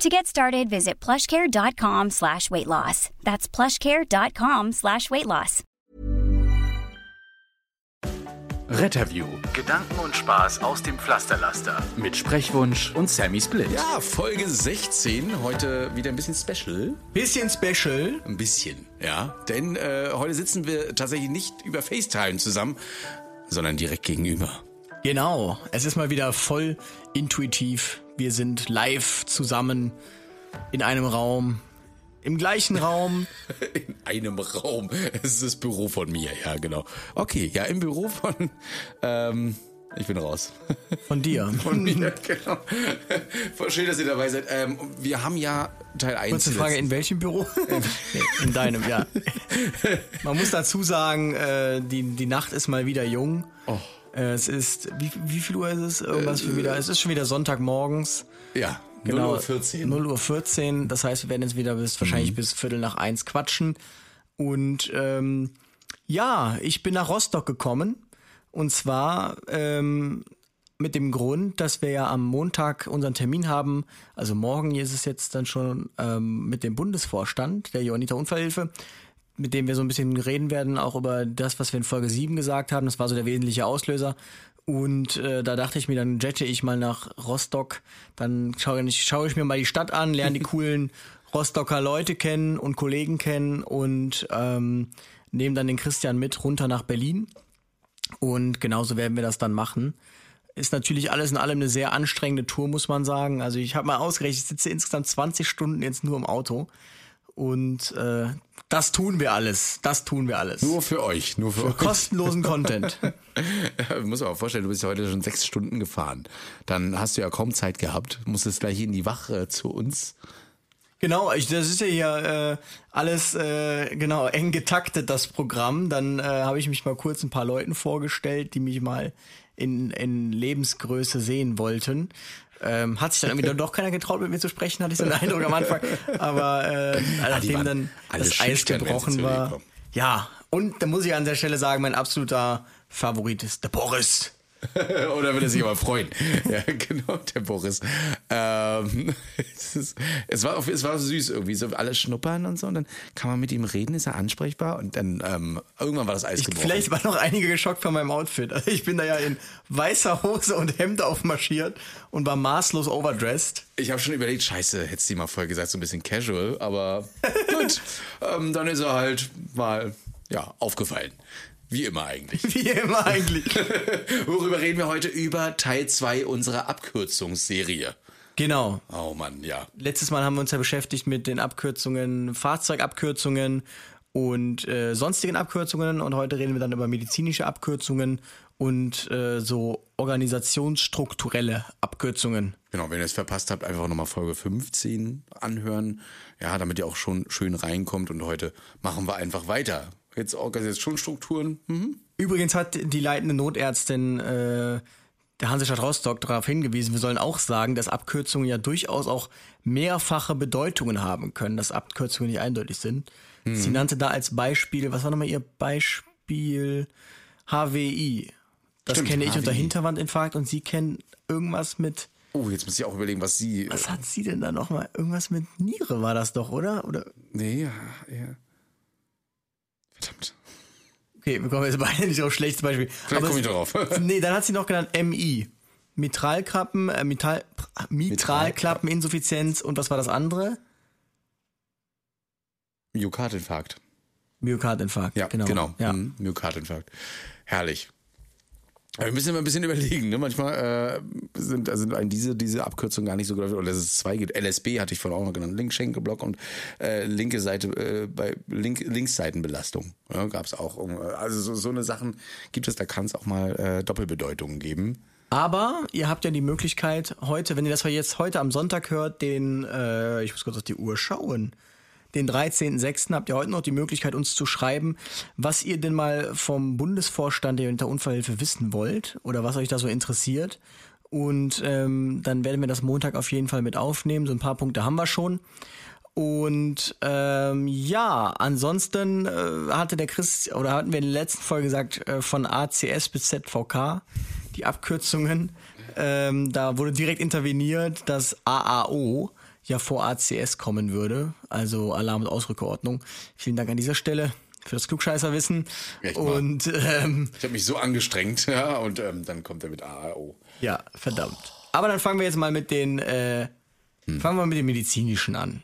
To get started, visit plushcare.com slash weight loss. That's plushcare.com slash weight loss. Retterview. Gedanken und Spaß aus dem Pflasterlaster. Mit Sprechwunsch und Sammy Split. Ja, Folge 16. Heute wieder ein bisschen special. Bisschen special. Ein bisschen, ja. Denn äh, heute sitzen wir tatsächlich nicht über FaceTime zusammen, sondern direkt gegenüber. Genau. Es ist mal wieder voll intuitiv. Wir sind live zusammen in einem Raum. Im gleichen Raum. In einem Raum. Es ist das Büro von mir, ja, genau. Okay, ja, im Büro von. Ähm, ich bin raus. Von dir. Von mir, genau. Voll schön, dass ihr dabei seid. Ähm, wir haben ja Teil 1. Kurze Frage, in welchem Büro? in deinem, ja. Man muss dazu sagen, äh, die, die Nacht ist mal wieder jung. Oh. Äh, Es ist, wie, wie viel Uhr ist es? Irgendwas schon wieder, es ist schon wieder Sonntagmorgens. Ja, Genau, 0 Uhr 14. 0 Uhr 14. Das heißt, wir werden jetzt wieder bis wahrscheinlich bis Viertel nach eins quatschen. Und ähm, ja, ich bin nach Rostock gekommen. Und zwar ähm, mit dem Grund, dass wir ja am Montag unseren Termin haben. Also morgen ist es jetzt dann schon ähm, mit dem Bundesvorstand der Johanniter Unfallhilfe, mit dem wir so ein bisschen reden werden, auch über das, was wir in Folge 7 gesagt haben. Das war so der wesentliche Auslöser. Und äh, da dachte ich mir, dann jette ich mal nach Rostock, dann schaue ich, schaue ich mir mal die Stadt an, lerne die coolen Rostocker Leute kennen und Kollegen kennen und ähm, nehme dann den Christian mit runter nach Berlin. Und genauso werden wir das dann machen. Ist natürlich alles in allem eine sehr anstrengende Tour, muss man sagen. Also ich habe mal ausgerechnet, ich sitze insgesamt 20 Stunden jetzt nur im Auto. Und äh, das tun wir alles. Das tun wir alles. Nur für euch, nur für, euch. Kostenlosen Content. muss man auch vorstellen, du bist ja heute schon sechs Stunden gefahren. Dann hast du ja kaum Zeit gehabt, musstest gleich in die Wache zu uns. Genau, ich, das ist ja hier äh, alles äh, genau eng getaktet, das Programm. Dann äh, habe ich mich mal kurz ein paar Leuten vorgestellt, die mich mal in, in Lebensgröße sehen wollten. Ähm, hat sich dann irgendwie doch keiner getraut, mit mir zu sprechen, hatte ich so den Eindruck am Anfang. Aber äh, nachdem waren dann das Eis gebrochen war. Ja, und da muss ich an der Stelle sagen, mein absoluter Favorit ist der Boris. Oder würde sich aber freuen. ja, genau, der Boris. Ähm, es, ist, es, war, es war süß irgendwie, so alle schnuppern und so. Und dann kann man mit ihm reden, ist er ansprechbar. Und dann ähm, irgendwann war das Eis Ich, gebrochen. vielleicht waren noch einige geschockt von meinem Outfit. Also ich bin da ja in weißer Hose und Hemd aufmarschiert und war maßlos overdressed. Ich habe schon überlegt, scheiße, hättest du mal vorher gesagt, so ein bisschen casual. Aber gut, ähm, dann ist er halt mal ja, aufgefallen. Wie immer eigentlich. Wie immer eigentlich. Worüber reden wir heute? Über Teil 2 unserer Abkürzungsserie. genau. Oh Mann, ja. Letztes Mal haben wir uns ja beschäftigt mit den Abkürzungen, Fahrzeugabkürzungen und äh, sonstigen Abkürzungen und heute reden wir dann über medizinische Abkürzungen und äh, so organisationsstrukturelle Abkürzungen. Genau, wenn ihr es verpasst habt, einfach nochmal Folge 15 anhören. Ja, damit ihr auch schon schön reinkommt. Und heute machen wir einfach weiter. Jetzt Organisationsstrukturen. Hm? Übrigens hat die leitende Notärztin äh, der Hansestadt Rostock darauf hingewiesen, wir sollen auch sagen, dass Abkürzungen ja durchaus auch mehrfache Bedeutungen haben können, dass Abkürzungen nicht eindeutig sind. Sie nannte da als Beispiel, was war nochmal ihr Beispiel? HWI. Das Stimmt, kenne ich unter HWI. Hinterwandinfarkt und sie kennen irgendwas mit, Oh, jetzt muss ich auch überlegen, was sie. was hat sie denn da nochmal? Irgendwas mit Niere war das doch, oder? Oder? Nee, ja, ja. Verdammt. Okay, wir kommen jetzt beide nicht auf schlechtes Beispiel. Vielleicht komme ich darauf. Nee, dann hat sie noch genannt MI. Mitralklappen, äh, Mitral, Mitralklappeninsuffizienz und was war das andere? Myokardinfarkt. Myokardinfarkt. Ja, genau. genau. Ja. Mhm, Myokardinfarkt. Herrlich. Aber wir müssen immer ein bisschen überlegen, ne? Manchmal äh, sind, also diese, diese Abkürzungen gar nicht so geläufig. Oder dass es zwei gibt. LSB hatte ich vorhin auch noch genannt. Linkschenkelblock und äh, linke Seite, äh, bei Link, Linksseitenbelastung. Ja, Gab es auch. äh, Also so, so eine Sachen gibt es, da kann es auch mal äh, Doppelbedeutungen geben. Aber ihr habt ja die Möglichkeit heute, wenn ihr das jetzt heute am Sonntag hört, den, äh, ich muss kurz auf die Uhr schauen, den 13.06. habt ihr heute noch die Möglichkeit, uns zu schreiben, was ihr denn mal vom Bundesvorstand der Unfallhilfe wissen wollt oder was euch da so interessiert. Und ähm, dann werden wir das Montag auf jeden Fall mit aufnehmen. So ein paar Punkte haben wir schon. Und ähm, ja, ansonsten äh, hatte der Chris, oder hatten wir in der letzten Folge gesagt, äh, von ACS bis ZVK, die Abkürzungen. Ähm, da wurde direkt interveniert, dass AAO ja vor ACS kommen würde, also Alarm- und Ausrückeordnung. Vielen Dank an dieser Stelle für das Klugscheißerwissen. Echt und ähm, Ich habe mich so angestrengt, ja, und ähm, dann kommt er mit AAO. ja, verdammt. Aber dann fangen wir jetzt mal mit den äh, fangen wir mit dem medizinischen an.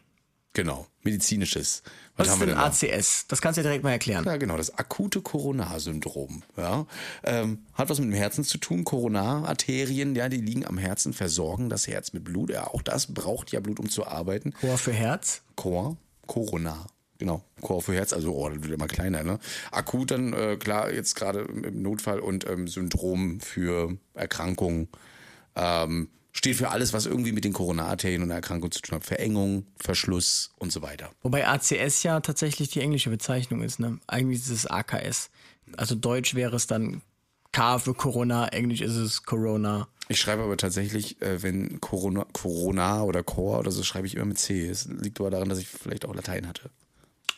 Genau, medizinisches. Was ist haben wir denn noch? ACS? Das kannst du ja direkt mal erklären. Ja, genau, das akute Coronarsyndrom. Ja, ähm, hat was mit dem Herzen zu tun. Coronararterien, ja, die liegen am Herzen, versorgen das Herz mit Blut. Ja, auch das braucht ja Blut, um zu arbeiten. Chor für Herz. Chor, Corona. Genau, Chor für Herz, also oh, das wird immer kleiner, ne? Akut dann, äh, klar, jetzt gerade im im Notfall und ähm, Syndrom für Erkrankungen. Ähm, steht für alles, was irgendwie mit den Coronararterien und der Erkrankung zu tun hat. Verengung, Verschluss und so weiter. Wobei ACS ja tatsächlich die englische Bezeichnung ist, ne? Eigentlich ist es AKS. Also Deutsch wäre es dann K für Corona, Englisch ist es Corona. Ich schreibe aber tatsächlich, äh, wenn Corona, Corona oder Chor oder so, schreibe ich immer mit C. Es liegt aber daran, dass ich vielleicht auch Latein hatte.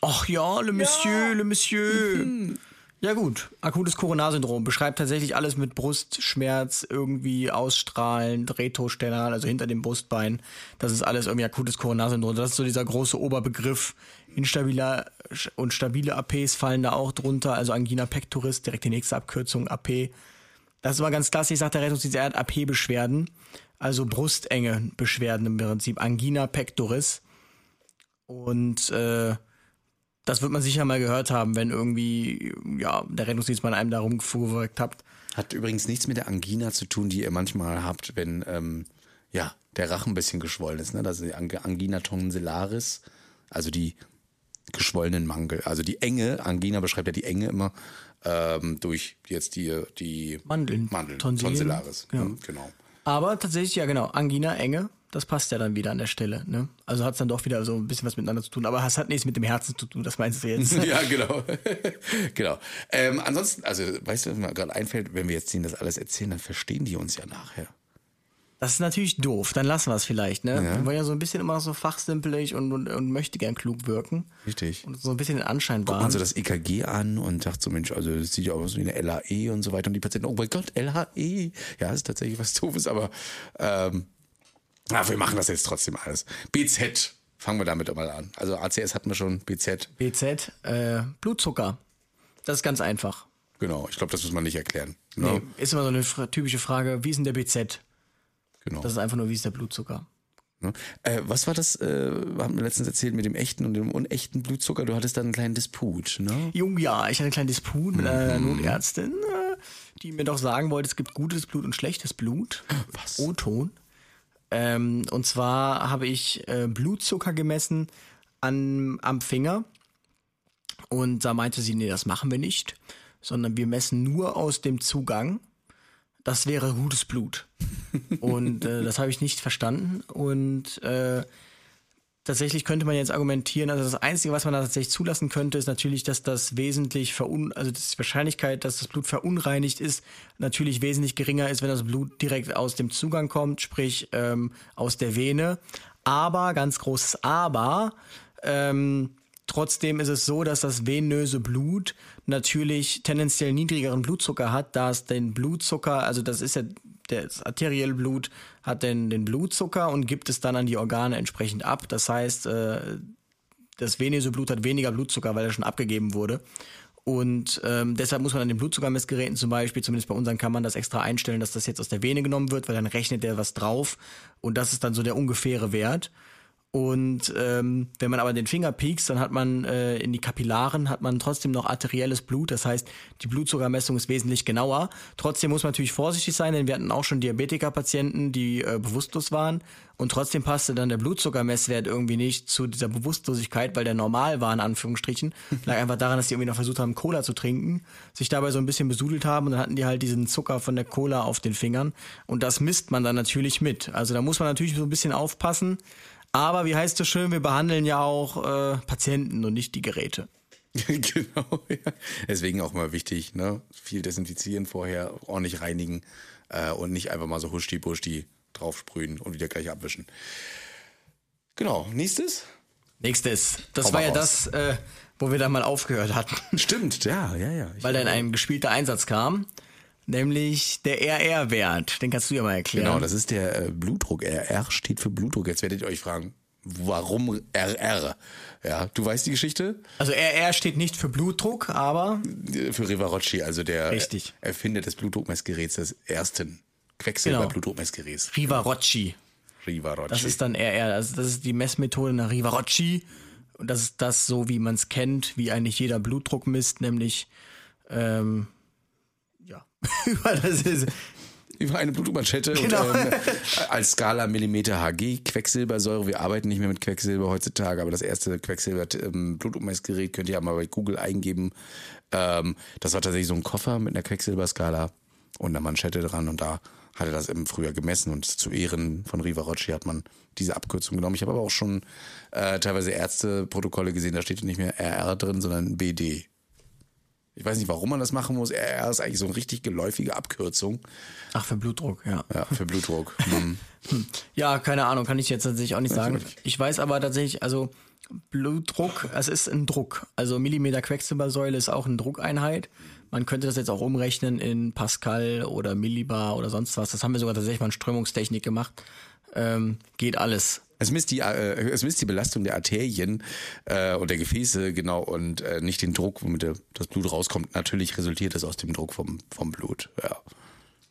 Ach ja, le Monsieur, le Monsieur. Ja gut, akutes Coronarsyndrom beschreibt tatsächlich alles mit Brustschmerz, irgendwie ausstrahlend, retrostellar, also hinter dem Brustbein. Das ist alles irgendwie akutes Coronarsyndrom. Das ist so dieser große Oberbegriff. Instabiler und stabile APs fallen da auch drunter, also Angina pectoris, direkt die nächste Abkürzung AP. Das ist immer ganz klassisch, sagt der Rettungsdienst, er hat AP-Beschwerden, also brustenge Beschwerden im Prinzip, Angina pectoris. Und äh, das wird man sicher mal gehört haben, wenn irgendwie ja, der Rettungsdienst mal einem da rumgefuhrwerkt hat. Hat übrigens nichts mit der Angina zu tun, die ihr manchmal habt, wenn ähm, ja, der Rachen ein bisschen geschwollen ist. Ne? Das ist die Ang- Angina tonsillaris, also die geschwollenen Mangel. Also die Enge, Angina beschreibt ja die Enge immer ähm, durch jetzt die, die Mandeln, Mandeln Tonsillaris. ja. Hm, genau. Aber tatsächlich, ja genau, Angina, Enge, das passt ja dann wieder an der Stelle. Ne? Also hat es dann doch wieder so ein bisschen was miteinander zu tun. Aber es hat nichts mit dem Herzen zu tun, das meinst du jetzt. ja, genau. genau. Ähm, ansonsten, also, weißt du, was mir gerade einfällt, wenn wir jetzt denen das alles erzählen, dann verstehen die uns ja nachher. Das ist natürlich doof, dann lassen wir es vielleicht. Ne? Wir wollen ja so ein bisschen immer so fachsimpelig und, und, und möchte gern klug wirken. Richtig. Und so ein bisschen den Anschein Guckt man so das EKG an und sagt so, Mensch, also das sieht ja aus wie eine LAE und so weiter. Und die Patienten, oh mein Gott, LHE. Ja, ist tatsächlich was Doofes, aber ähm, ja, wir machen das jetzt trotzdem alles. BZ, fangen wir damit mal an. Also ACS hatten wir schon, BZ, BZ, äh, Blutzucker. Das ist ganz einfach. genau. Ich glaube, das muss man nicht erklären. Nee, Ne? ist immer so eine fra- typische Frage, wie ist denn der BZ? Genau. Das ist einfach nur, wie ist der Blutzucker? Ne? Äh, was war das, äh, haben wir letztens erzählt mit dem echten und dem unechten Blutzucker? Du hattest da einen kleinen Disput, ne? Jung, ja, ich hatte einen kleinen Disput mit einer Notärztin, äh, die mir doch sagen wollte, es gibt gutes Blut und schlechtes Blut. Was? O-Ton. Ähm, und zwar habe ich äh, Blutzucker gemessen an, am Finger. Und da meinte sie, nee, das machen wir nicht, sondern wir messen nur aus dem Zugang. Das wäre gutes Blut. Und äh, das habe ich nicht verstanden. Und äh, tatsächlich könnte man jetzt argumentieren, also das Einzige, was man da tatsächlich zulassen könnte, ist natürlich, dass das wesentlich verun, also die Wahrscheinlichkeit, dass das Blut verunreinigt ist, natürlich wesentlich geringer ist, wenn das Blut direkt aus dem Zugang kommt, sprich ähm, aus der Vene. Aber, ganz großes Aber, ähm, Trotzdem ist es so, dass das venöse Blut natürlich tendenziell niedrigeren Blutzucker hat, da es den Blutzucker, also das ist ja das arterielle Blut hat den, den Blutzucker und gibt es dann an die Organe entsprechend ab. Das heißt, äh, das venöse Blut hat weniger Blutzucker, weil er schon abgegeben wurde. Und ähm, deshalb muss man an den Blutzuckermessgeräten zum Beispiel, zumindest bei unseren kann man das extra einstellen, dass das jetzt aus der Vene genommen wird, weil dann rechnet der was drauf und das ist dann so der ungefähre Wert. Und ähm, wenn man aber den Finger piekst, dann hat man äh, in die Kapillaren hat man trotzdem noch arterielles Blut. Das heißt, die Blutzuckermessung ist wesentlich genauer. Trotzdem muss man natürlich vorsichtig sein, denn wir hatten auch schon Diabetiker-Patienten, die äh, bewusstlos waren. Und trotzdem passte dann der Blutzuckermesswert irgendwie nicht zu dieser Bewusstlosigkeit, weil der normal war, in Anführungsstrichen. Lag einfach daran, dass die irgendwie noch versucht haben, Cola zu trinken, sich dabei so ein bisschen besudelt haben und dann hatten die halt diesen Zucker von der Cola auf den Fingern. Und das misst man dann natürlich mit. Also da muss man natürlich so ein bisschen aufpassen. Aber wie heißt es schön, wir behandeln ja auch äh, Patienten und nicht die Geräte. genau, ja. Deswegen auch mal wichtig, ne? Viel desinfizieren vorher, ordentlich reinigen äh, und nicht einfach mal so huschti-buschti draufsprühen und wieder gleich abwischen. Genau, nächstes? Nächstes. Das Hau war ja raus. das, äh, wo wir dann mal aufgehört hatten. Stimmt, ja, ja, ja. Ich, weil dann ein gespielter Einsatz kam, nämlich der RR-Wert. Den kannst du ja mal erklären. genau, das ist der äh, Blutdruck. RR steht für Blutdruck. Jetzt werdet ihr euch fragen, warum RR? Ja, du weißt die Geschichte? also RR steht nicht für Blutdruck, aber Für Rivarocci, also der Richtig. Erfinder des Blutdruckmessgeräts, des ersten Quecksilber-Blutdruckmessgeräts. Rivarocci. Rivarocci. Das ist dann RR. Also das ist die Messmethode nach Rivarocci. Und das ist das so, wie man es kennt, wie eigentlich jeder Blutdruck misst, nämlich ähm, ja, das ist, über eine Blutdruckmanschette Genau. und ähm, als Skala Millimeter Hg Quecksilbersäure. Wir arbeiten nicht mehr mit Quecksilber heutzutage, aber das erste Quecksilber ähm, Blutdruckmessgerät könnt ihr ja mal bei Google eingeben. Ähm, das war tatsächlich so ein Koffer mit einer Quecksilberskala und einer Manschette dran und da hat er das im Frühjahr gemessen und zu Ehren von Rivarocci hat man diese Abkürzung genommen. Ich habe aber auch schon äh, teilweise Ärzteprotokolle gesehen, da steht nicht mehr RR drin, sondern BD. Ich weiß nicht, warum man das machen muss. RR ist eigentlich so eine richtig geläufige Abkürzung. ach, für Blutdruck, ja. Ja, für Blutdruck. Hm. Ja, keine Ahnung, kann ich jetzt tatsächlich auch nicht sagen. Ich weiß aber tatsächlich, also Blutdruck, es ist ein Druck. Also Millimeter Quecksilbersäule ist auch eine Druckeinheit. Man könnte das jetzt auch umrechnen in Pascal oder Millibar oder sonst was. Das haben wir sogar tatsächlich mal in Strömungstechnik gemacht. Ähm, geht alles. Es misst die, äh, es misst die Belastung der Arterien äh, und der Gefäße, genau, und äh, nicht den Druck, womit das Blut rauskommt. Natürlich resultiert es aus dem Druck vom, vom Blut. Ja.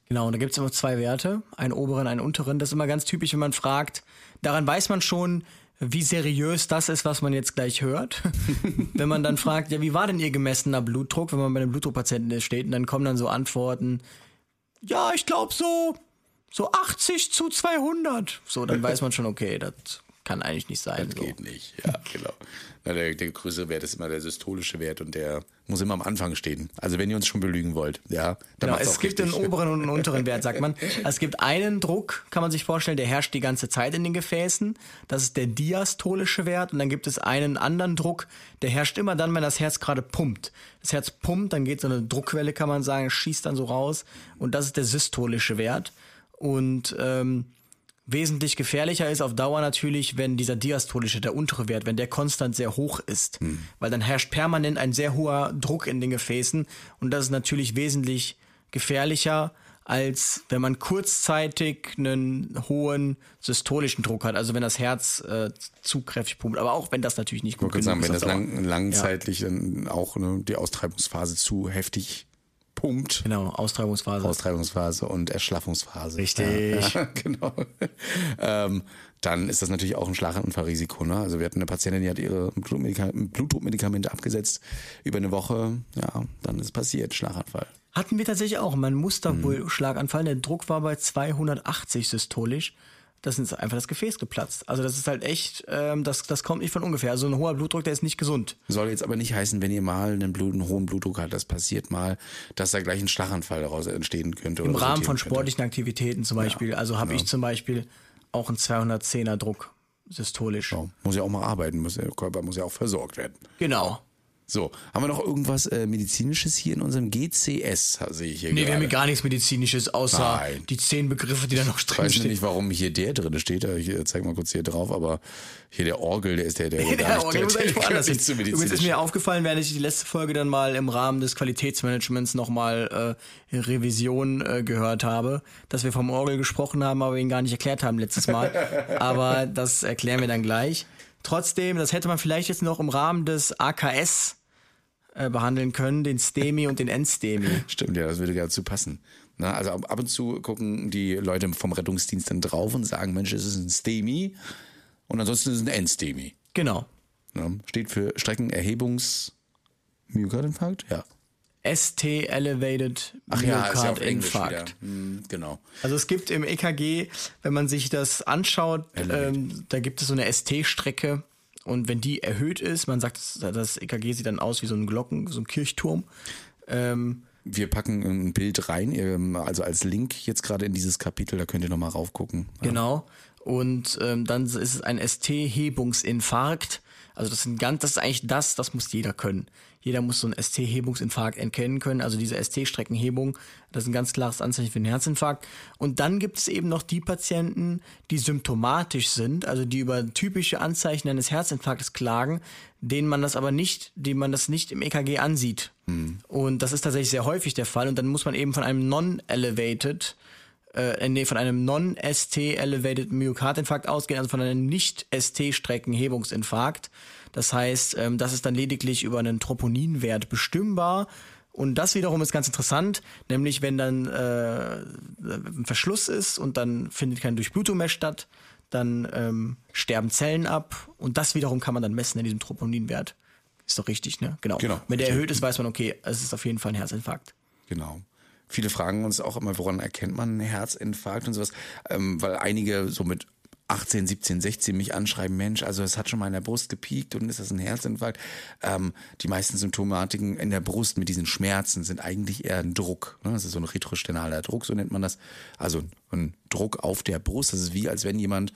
Genau, und da gibt's immer zwei Werte, einen oberen, einen unteren. Das ist immer ganz typisch, wenn man fragt. Daran weiß man schon, wie seriös das ist, was man jetzt gleich hört. wenn man dann fragt, ja, wie war denn Ihr gemessener Blutdruck, wenn man bei einem Blutdruckpatienten steht, und dann kommen dann so Antworten, ja, ich glaube so, so 80 zu 200. So, dann weiß man schon, okay, das kann eigentlich nicht sein. Das so. geht nicht. Ja, genau. Na, der, der größere Wert ist immer der systolische Wert und der muss immer am Anfang stehen. Also wenn ihr uns schon belügen wollt, ja, dann Genau, es gibt richtig. einen oberen und einen unteren Wert, sagt man. Es gibt einen Druck, kann man sich vorstellen, der herrscht die ganze Zeit in den Gefäßen. Das ist der diastolische Wert. Und dann gibt es einen anderen Druck, der herrscht immer dann, wenn das Herz gerade pumpt. Das Herz pumpt, dann geht so eine Druckwelle, kann man sagen, schießt dann so raus. Und das ist der systolische Wert. Und ähm, wesentlich gefährlicher ist auf Dauer natürlich, wenn dieser diastolische, der untere Wert, wenn der konstant sehr hoch ist. Weil dann herrscht permanent ein sehr hoher Druck in den Gefäßen und das ist natürlich wesentlich gefährlicher, als wenn man kurzzeitig einen hohen systolischen Druck hat, also wenn das Herz äh, zu kräftig pumpt. Aber auch wenn das natürlich nicht Ich gut genug sagen, wenn ist das auf Dauer. lang, langzeitlich dann auch ne, die Austreibungsphase zu heftig pumpt. Genau, Austreibungsphase. Austreibungsphase und Erschlaffungsphase. Richtig. Ja, genau. ähm, dann ist das natürlich auch ein Schlaganfallrisiko. Ne? Also wir hatten eine Patientin, die hat ihre Blutmedika Blutdruckmedikamente abgesetzt über eine Woche. Ja, dann ist passiert, Schlaganfall. Hatten wir tatsächlich auch. Mein Mhm. Musterschlaganfall, der Druck war bei 280 systolisch. Das ist einfach das Gefäß geplatzt. Also das ist halt echt, ähm, das, das kommt nicht von ungefähr. Also ein hoher Blutdruck, der ist nicht gesund. Soll jetzt aber nicht heißen, wenn ihr mal einen, Blut, einen hohen Blutdruck habt, das passiert mal, dass da gleich ein Schlaganfall daraus entstehen könnte. Im Rahmen von könnte. sportlichen Aktivitäten zum Beispiel. Also habe ich zum Beispiel auch einen 210er Druck systolisch. Ja, muss ja auch mal arbeiten, muss, der Körper muss ja auch versorgt werden. Genau. So, haben wir noch irgendwas äh, Medizinisches hier in unserem GCS, sehe ich hier Nee, wir haben gerade. hier gar nichts Medizinisches, außer Nein. die zehn Begriffe, die da noch Ich drin weiß stehen. nicht, warum hier der drin steht. Ich äh, zeig mal kurz hier drauf, aber hier der Orgel, der ist der, der, der, Der Orgel muss eigentlich woanders hin. nicht zu Übrigens ist mir aufgefallen, während ich die letzte Folge dann mal im Rahmen des Qualitätsmanagements nochmal äh, Revision äh, gehört habe, dass wir vom Orgel gesprochen haben, aber ihn gar nicht erklärt haben letztes Mal. aber das erklären wir dann gleich. Trotzdem, das hätte man vielleicht jetzt noch im Rahmen des AKS äh, behandeln können, den STEMI und den NSTEMI. Stimmt, ja, das würde dazu passen. Na, also ab und zu gucken die Leute vom Rettungsdienst dann drauf und sagen, Mensch, es ist ein STEMI und ansonsten ist es ein Endstemi. Genau. Ne? Steht für Streckenerhebungs Myokardinfarkt? Ja. ST Elevated Ach ja, ist ja. Myokardinfarkt. Hm, genau. Also es gibt im EKG, wenn man sich das anschaut, ähm, da gibt es so eine ST-Strecke und wenn die erhöht ist, man sagt, das- EKG sieht dann aus wie so ein Glocken, so ein Kirchturm. Ähm, wir packen ein Bild rein, also als Link jetzt gerade in dieses Kapitel, da könnt ihr nochmal raufgucken. Genau. Und ähm, dann ist es ein ST-Hebungsinfarkt. Also das sind ganz, das ist eigentlich das, das muss jeder können. Jeder muss so einen ST-Hebungsinfarkt erkennen können. Also diese ST-Streckenhebung, das ist ein ganz klares Anzeichen für einen Herzinfarkt. Und dann gibt es eben noch die Patienten, die symptomatisch sind, also die über typische Anzeichen eines Herzinfarktes klagen, denen man das aber nicht, denen man das nicht im EKG ansieht. Mhm. Und das ist tatsächlich sehr häufig der Fall. Und dann muss man eben von einem non-elevated äh, nee, von einem Non-ST-Elevated Myokardinfarkt ausgehen, also von einem Nicht-ST-Streckenhebungsinfarkt. Das heißt, ähm, das ist dann lediglich über einen Troponinwert bestimmbar. Und das wiederum ist ganz interessant, nämlich wenn dann äh, ein Verschluss ist und dann findet keine Durchblutung mehr statt, dann ähm, sterben Zellen ab und das wiederum kann man dann messen in diesem Troponinwert. Ist doch richtig, ne? Genau. genau wenn der erhöht ist, weiß man, okay, es ist auf jeden Fall ein Herzinfarkt. Genau. Viele fragen uns auch immer, woran erkennt man einen Herzinfarkt und sowas, ähm, weil einige so mit 18, 17, 16 mich anschreiben, Mensch, also es hat schon mal in der Brust gepiekt und ist das ein Herzinfarkt? Ähm, die meisten Symptomatiken in der Brust mit diesen Schmerzen sind eigentlich eher ein Druck. Ne? Das ist so ein retrostenaler Druck, so nennt man das. Also ein Druck auf der Brust. Das ist wie, als wenn jemand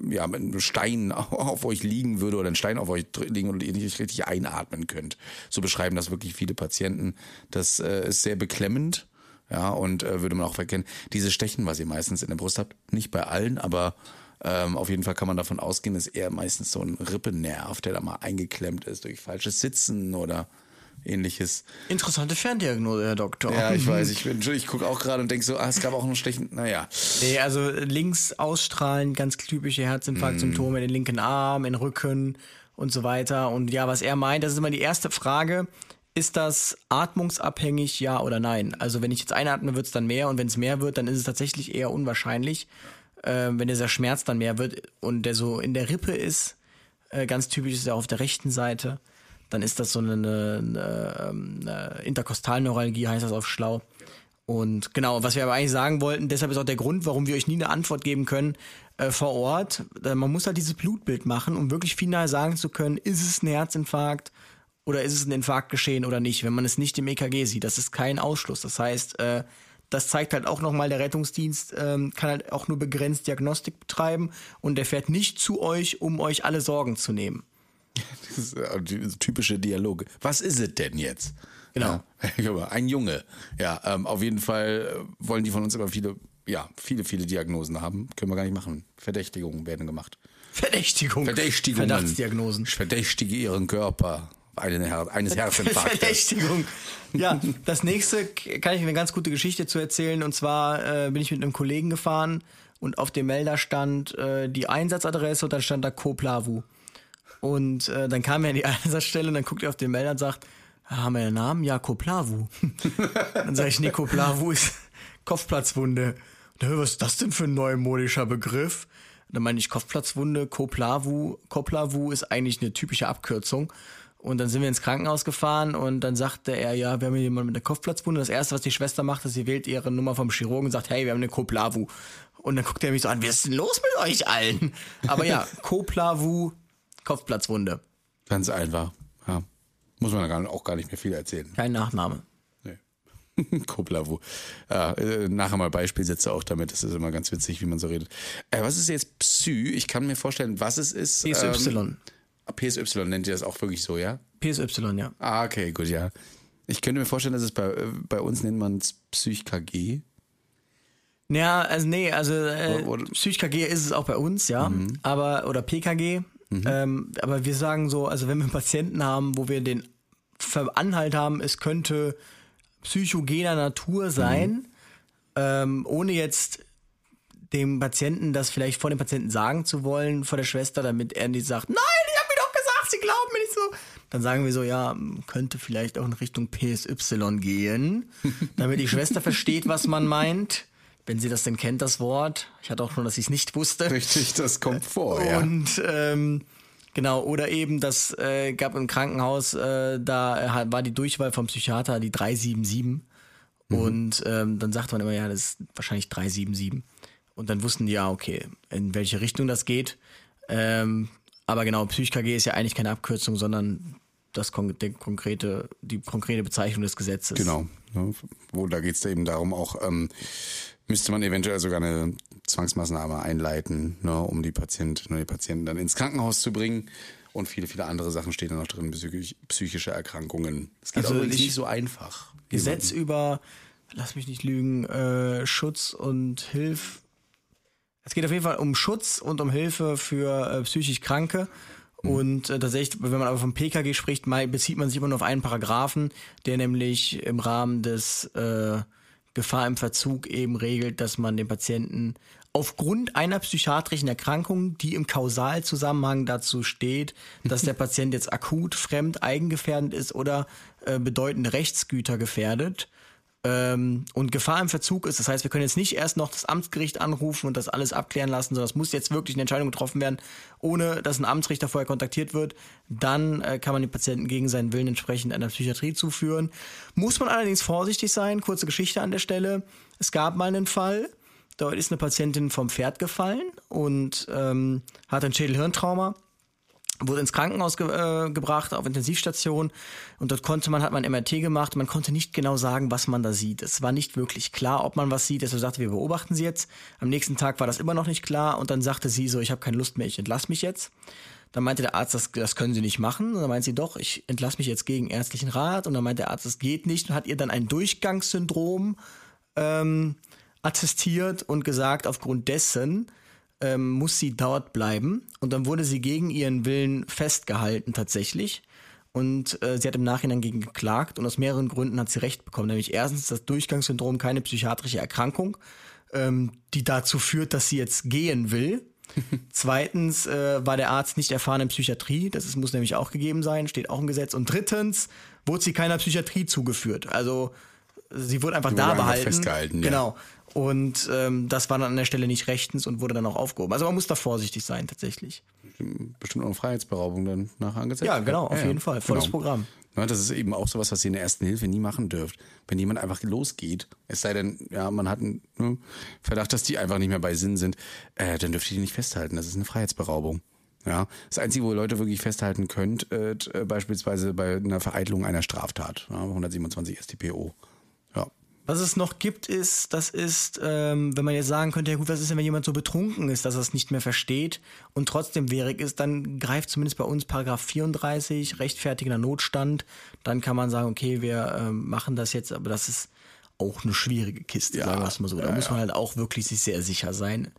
ja, mit einem Stein auf euch liegen würde oder ein Stein auf euch liegen und ihr nicht richtig einatmen könnt. So beschreiben das wirklich viele Patienten. Das äh, ist sehr beklemmend ja, und äh, würde man auch erkennen, diese Stechen, was ihr meistens in der Brust habt, nicht bei allen, aber ähm, auf jeden Fall kann man davon ausgehen, ist eher meistens so ein Rippennerv, der da mal eingeklemmt ist durch falsches Sitzen oder ähnliches. Interessante Ferndiagnose, Herr Doktor. Ja, ich weiß, ich, ich gucke auch gerade und denke so, ah, es gab auch noch Stechen, naja. Nee, also links ausstrahlen, ganz typische Herzinfarktsymptome mm. in den linken Arm, in den Rücken und so weiter. Und ja, was er meint, das ist immer die erste Frage. Ist das atmungsabhängig, ja oder nein? Also wenn ich jetzt einatme, wird es dann mehr und wenn es mehr wird, dann ist es tatsächlich eher unwahrscheinlich. Äh, wenn dieser Schmerz dann mehr wird und der so in der Rippe ist, äh, ganz typisch ist er auf der rechten Seite, dann ist das so eine, eine, ähm, eine Interkostalneuralgie, heißt das auf schlau. Und genau, was wir aber eigentlich sagen wollten, deshalb ist auch der Grund, warum wir euch nie eine Antwort geben können äh, vor Ort. Äh, man muss halt dieses Blutbild machen, um wirklich final sagen zu können, ist es ein Herzinfarkt oder ist es ein Infarkt geschehen oder nicht, wenn man es nicht im EKG sieht. Das ist kein Ausschluss. Das heißt, äh, das zeigt halt auch nochmal, der Rettungsdienst ähm, kann halt auch nur begrenzt Diagnostik betreiben und der fährt nicht zu euch, um euch alle Sorgen zu nehmen. Das ist äh, typische Dialoge. Was ist es denn jetzt? Genau. Ja, ein Junge. Ja, ähm, auf jeden Fall äh, wollen die von uns immer viele, ja, viele, viele Diagnosen haben. Können wir gar nicht machen. Verdächtigungen werden gemacht. Verdächtigung. Verdächtigungen. Verdachtsdiagnosen. Ich verdächtige ihren Körper eine, eines Herzinfarktes. Verdächtigung. Ja, das nächste kann ich eine ganz gute Geschichte zu erzählen. Und zwar äh, bin ich mit einem Kollegen gefahren und auf dem Melder stand äh, die Einsatzadresse und dann stand da Koplavu. Und äh, dann kam er an die Einsatzstelle und dann guckt er auf den Melder und sagt, haben wir einen Namen? Ja, Koplavu. dann sage ich, nee, Koplavu ist Kopfplatzwunde. Und, was ist das denn für ein neumodischer Begriff? dann meine ich Kopfplatzwunde, Koplavu. Koplavu ist eigentlich eine typische Abkürzung. Und dann sind wir ins Krankenhaus gefahren und dann sagte er, ja, wir haben hier jemanden mit einer Kopfplatzwunde. Das erste, was die Schwester macht, ist, sie wählt ihre Nummer vom Chirurgen und sagt, hey, wir haben eine Koplavu. Und dann guckt er mich so an, was ist denn los mit euch allen? Aber ja, Koplavu, Kopfplatzwunde. Ganz einfach, ja. Muss man auch gar nicht mehr viel erzählen. Kein Nachname. Nee. Koplavu. Ja, äh, nachher mal Beispielsätze auch damit. Das ist immer ganz witzig, wie man so redet. Äh, was ist jetzt Psy? Ich kann mir vorstellen, was es ist. PSY. Ähm, PSY nennt ihr das auch wirklich so, ja? PSY, ja. Ah, okay, gut, ja. Ich könnte mir vorstellen, dass es bei, äh, bei uns nennt man es PsychKG. Ja, also nee, also äh, PsychKG ist es auch bei uns, ja. Mhm. Aber, oder PKG. Mhm. Ähm, aber wir sagen so, also wenn wir einen Patienten haben, wo wir den Anhalt haben, es könnte psychogener Natur sein, mhm. ähm, ohne jetzt dem Patienten das vielleicht vor dem Patienten sagen zu wollen, vor der Schwester, damit er nicht sagt, nein, sie glauben mir nicht so. Dann sagen wir so, ja, könnte vielleicht auch in Richtung PSY gehen, damit die Schwester versteht, was man meint. Wenn sie das denn kennt, das Wort. Ich hatte auch schon, dass ich es nicht wusste. Richtig, das kommt vor, ja. Und ähm, genau, oder eben, das äh, gab im Krankenhaus, äh, da war die Durchwahl vom Psychiater die 377. Mhm. Und ähm, dann sagt man immer, ja, das ist wahrscheinlich 377. Und dann wussten die ja, okay, in welche Richtung das geht. Ähm, aber genau, PsychKG ist ja eigentlich keine Abkürzung, sondern das der konkrete, die konkrete Bezeichnung des Gesetzes. Genau. Ne? Wo, da geht es eben darum, auch ähm, müsste man eventuell sogar eine Zwangsmaßnahme einleiten, ne, um die Patienten, die Patienten dann ins Krankenhaus zu bringen. Und viele, viele andere Sachen stehen da noch drin, psychisch, psychische Erkrankungen. Es geht also nicht so einfach. Gesetz jemanden. über, lass mich nicht lügen, äh, Schutz und Hilfe. Es geht auf jeden Fall um Schutz und um Hilfe für äh, psychisch Kranke. Mhm. Und äh, tatsächlich, wenn man aber vom PKG spricht, bezieht man sich immer nur auf einen Paragraphen, der nämlich im Rahmen des äh, Gefahr im Verzug eben regelt, dass man den Patienten aufgrund einer psychiatrischen Erkrankung, die im Kausalzusammenhang dazu steht, dass der Patient jetzt akut fremd eigengefährdend ist oder äh, bedeutende Rechtsgüter gefährdet, ähm, und Gefahr im Verzug ist. Das heißt, wir können jetzt nicht erst noch das Amtsgericht anrufen und das alles abklären lassen, sondern es muss jetzt wirklich eine Entscheidung getroffen werden, ohne dass ein Amtsrichter vorher kontaktiert wird. Dann äh, kann man den Patienten gegen seinen Willen entsprechend einer Psychiatrie zuführen. Muss man allerdings vorsichtig sein. Kurze Geschichte an der Stelle. Es gab mal einen Fall, dort ist eine Patientin vom Pferd gefallen und ähm, hat ein Schädelhirntrauma wurde ins Krankenhaus ge äh, gebracht, auf Intensivstation und dort konnte man, hat man MRT gemacht, man konnte nicht genau sagen, was man da sieht. Es war nicht wirklich klar, ob man was sieht, deshalb sagte, wir beobachten sie jetzt. Am nächsten Tag war das immer noch nicht klar und dann sagte sie so, ich habe keine Lust mehr, ich entlasse mich jetzt. Dann meinte der Arzt, das, das können Sie nicht machen. Und dann meinte sie, doch, ich entlasse mich jetzt gegen ärztlichen Rat. Und dann meinte der Arzt, das geht nicht und hat ihr dann ein Durchgangssyndrom ähm, attestiert und gesagt, aufgrund dessen ähm, muss sie dort bleiben. Und dann wurde sie gegen ihren Willen festgehalten tatsächlich. Und äh, sie hat im Nachhinein gegen geklagt und aus mehreren Gründen hat sie Recht bekommen. Nämlich erstens das Durchgangssyndrom, keine psychiatrische Erkrankung, ähm, die dazu führt, dass sie jetzt gehen will. Zweitens äh, war der Arzt nicht erfahren in Psychiatrie, das ist, muss nämlich auch gegeben sein, steht auch im Gesetz. Und drittens wurde sie keiner Psychiatrie zugeführt. Also sie wurde einfach sie da wurde behalten. Einfach festgehalten, genau. Ja. Und ähm, das war dann an der Stelle nicht rechtens und wurde dann auch aufgehoben. Also man muss da vorsichtig sein tatsächlich. Bestimmt auch eine Freiheitsberaubung dann nachher angezeigt. Ja, genau, auf ja, jeden ja. Fall. Volles genau. Programm. Ja, das ist eben auch sowas, was ihr in der ersten Hilfe nie machen dürft. Wenn jemand einfach losgeht, es sei denn, ja, man hat einen ne, Verdacht, dass die einfach nicht mehr bei Sinn sind, äh, dann dürft ihr die nicht festhalten. Das ist eine Freiheitsberaubung. Ja, das Einzige, wo ihr Leute wirklich festhalten könnt, äh, beispielsweise bei einer Vereitelung einer Straftat, ja, 127 StPO. Was es noch gibt, ist, das ist, ähm, wenn man jetzt sagen könnte, ja gut, was ist denn, wenn jemand so betrunken ist, dass er es nicht mehr versteht und trotzdem wehrig ist, dann greift zumindest bei uns Paragraph 34, rechtfertigender Notstand. Dann kann man sagen, okay, wir ähm, machen das jetzt, aber das ist auch eine schwierige Kiste, ja, sagen wir es mal so. Da ja, muss man halt auch wirklich sich sehr sicher sein.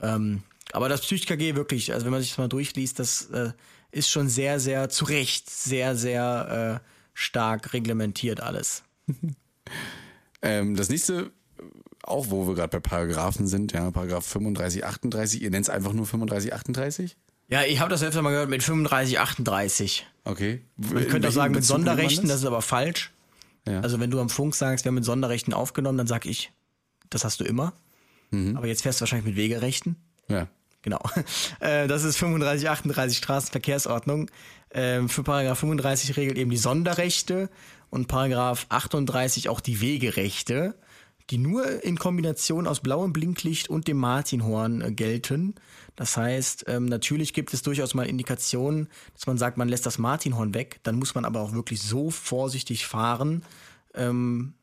Ähm, aber das PsychKG wirklich, also wenn man sich das mal durchliest, das äh, ist schon sehr, sehr zu Recht, sehr, sehr äh, stark reglementiert alles. Ähm, das nächste, auch wo wir gerade bei Paragraphen sind, ja, Paragraph 35, 38, ihr nennt es einfach nur 35, 38? Ja, ich habe das öfter mal gehört mit 35, 38. Okay. Man könnte auch sagen mit Bezug Sonderrechten, das? das? ist aber falsch. Ja. Also wenn du am Funk sagst, wir haben mit Sonderrechten aufgenommen, dann sag ich, das hast du immer. Mhm. Aber jetzt fährst du wahrscheinlich mit Wegerechten. Ja. Genau. Äh, das ist 35, 38 Straßenverkehrsordnung. Ähm, für Paragraph 35 regelt eben die Sonderrechte und Paragraph 38 auch die Wegerechte, die nur in Kombination aus blauem Blinklicht und dem Martinhorn äh, gelten. Das heißt, ähm, natürlich gibt es durchaus mal Indikationen, dass man sagt, man lässt das Martinhorn weg. Dann muss man aber auch wirklich so vorsichtig fahren, ähm,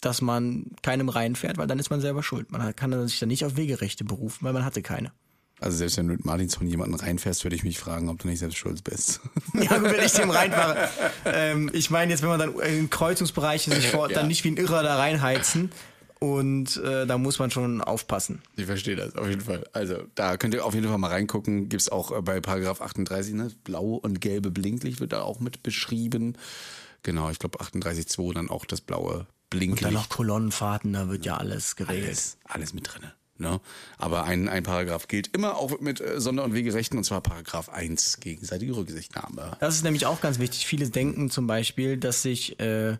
dass man keinem reinfährt, weil dann ist man selber schuld. Man kann sich dann nicht auf Wegerechte berufen, weil man hatte keine. Also selbst wenn du mit Martinshorn jemanden reinfährst, würde ich mich fragen, ob du nicht selbst schuld bist. Ja, gut, wenn ich dem reinfahre. ähm, ich meine jetzt, wenn man dann in Kreuzungsbereiche sich vor, ja. dann nicht wie ein Irrer da reinheizen. Und äh, da muss man schon aufpassen. Ich verstehe das, auf jeden Fall. Also da könnt ihr auf jeden Fall mal reingucken. Gibt es auch äh, bei Paragraph 38, ne? Blaue und gelbe Blinklicht wird da auch mit beschrieben. Genau, ich glaube 38.2 dann auch das blaue Blinklicht. Und dann noch Kolonnenfahrten, da wird ja alles geregelt. Alles, alles mit drinne. Ne? Aber ein, ein Paragraph gilt immer auch mit äh, Sonder- und Wegerechten, und zwar Paragraph 1, gegenseitige Rücksichtnahme. Das ist nämlich auch ganz wichtig. Viele denken zum Beispiel, dass sich äh,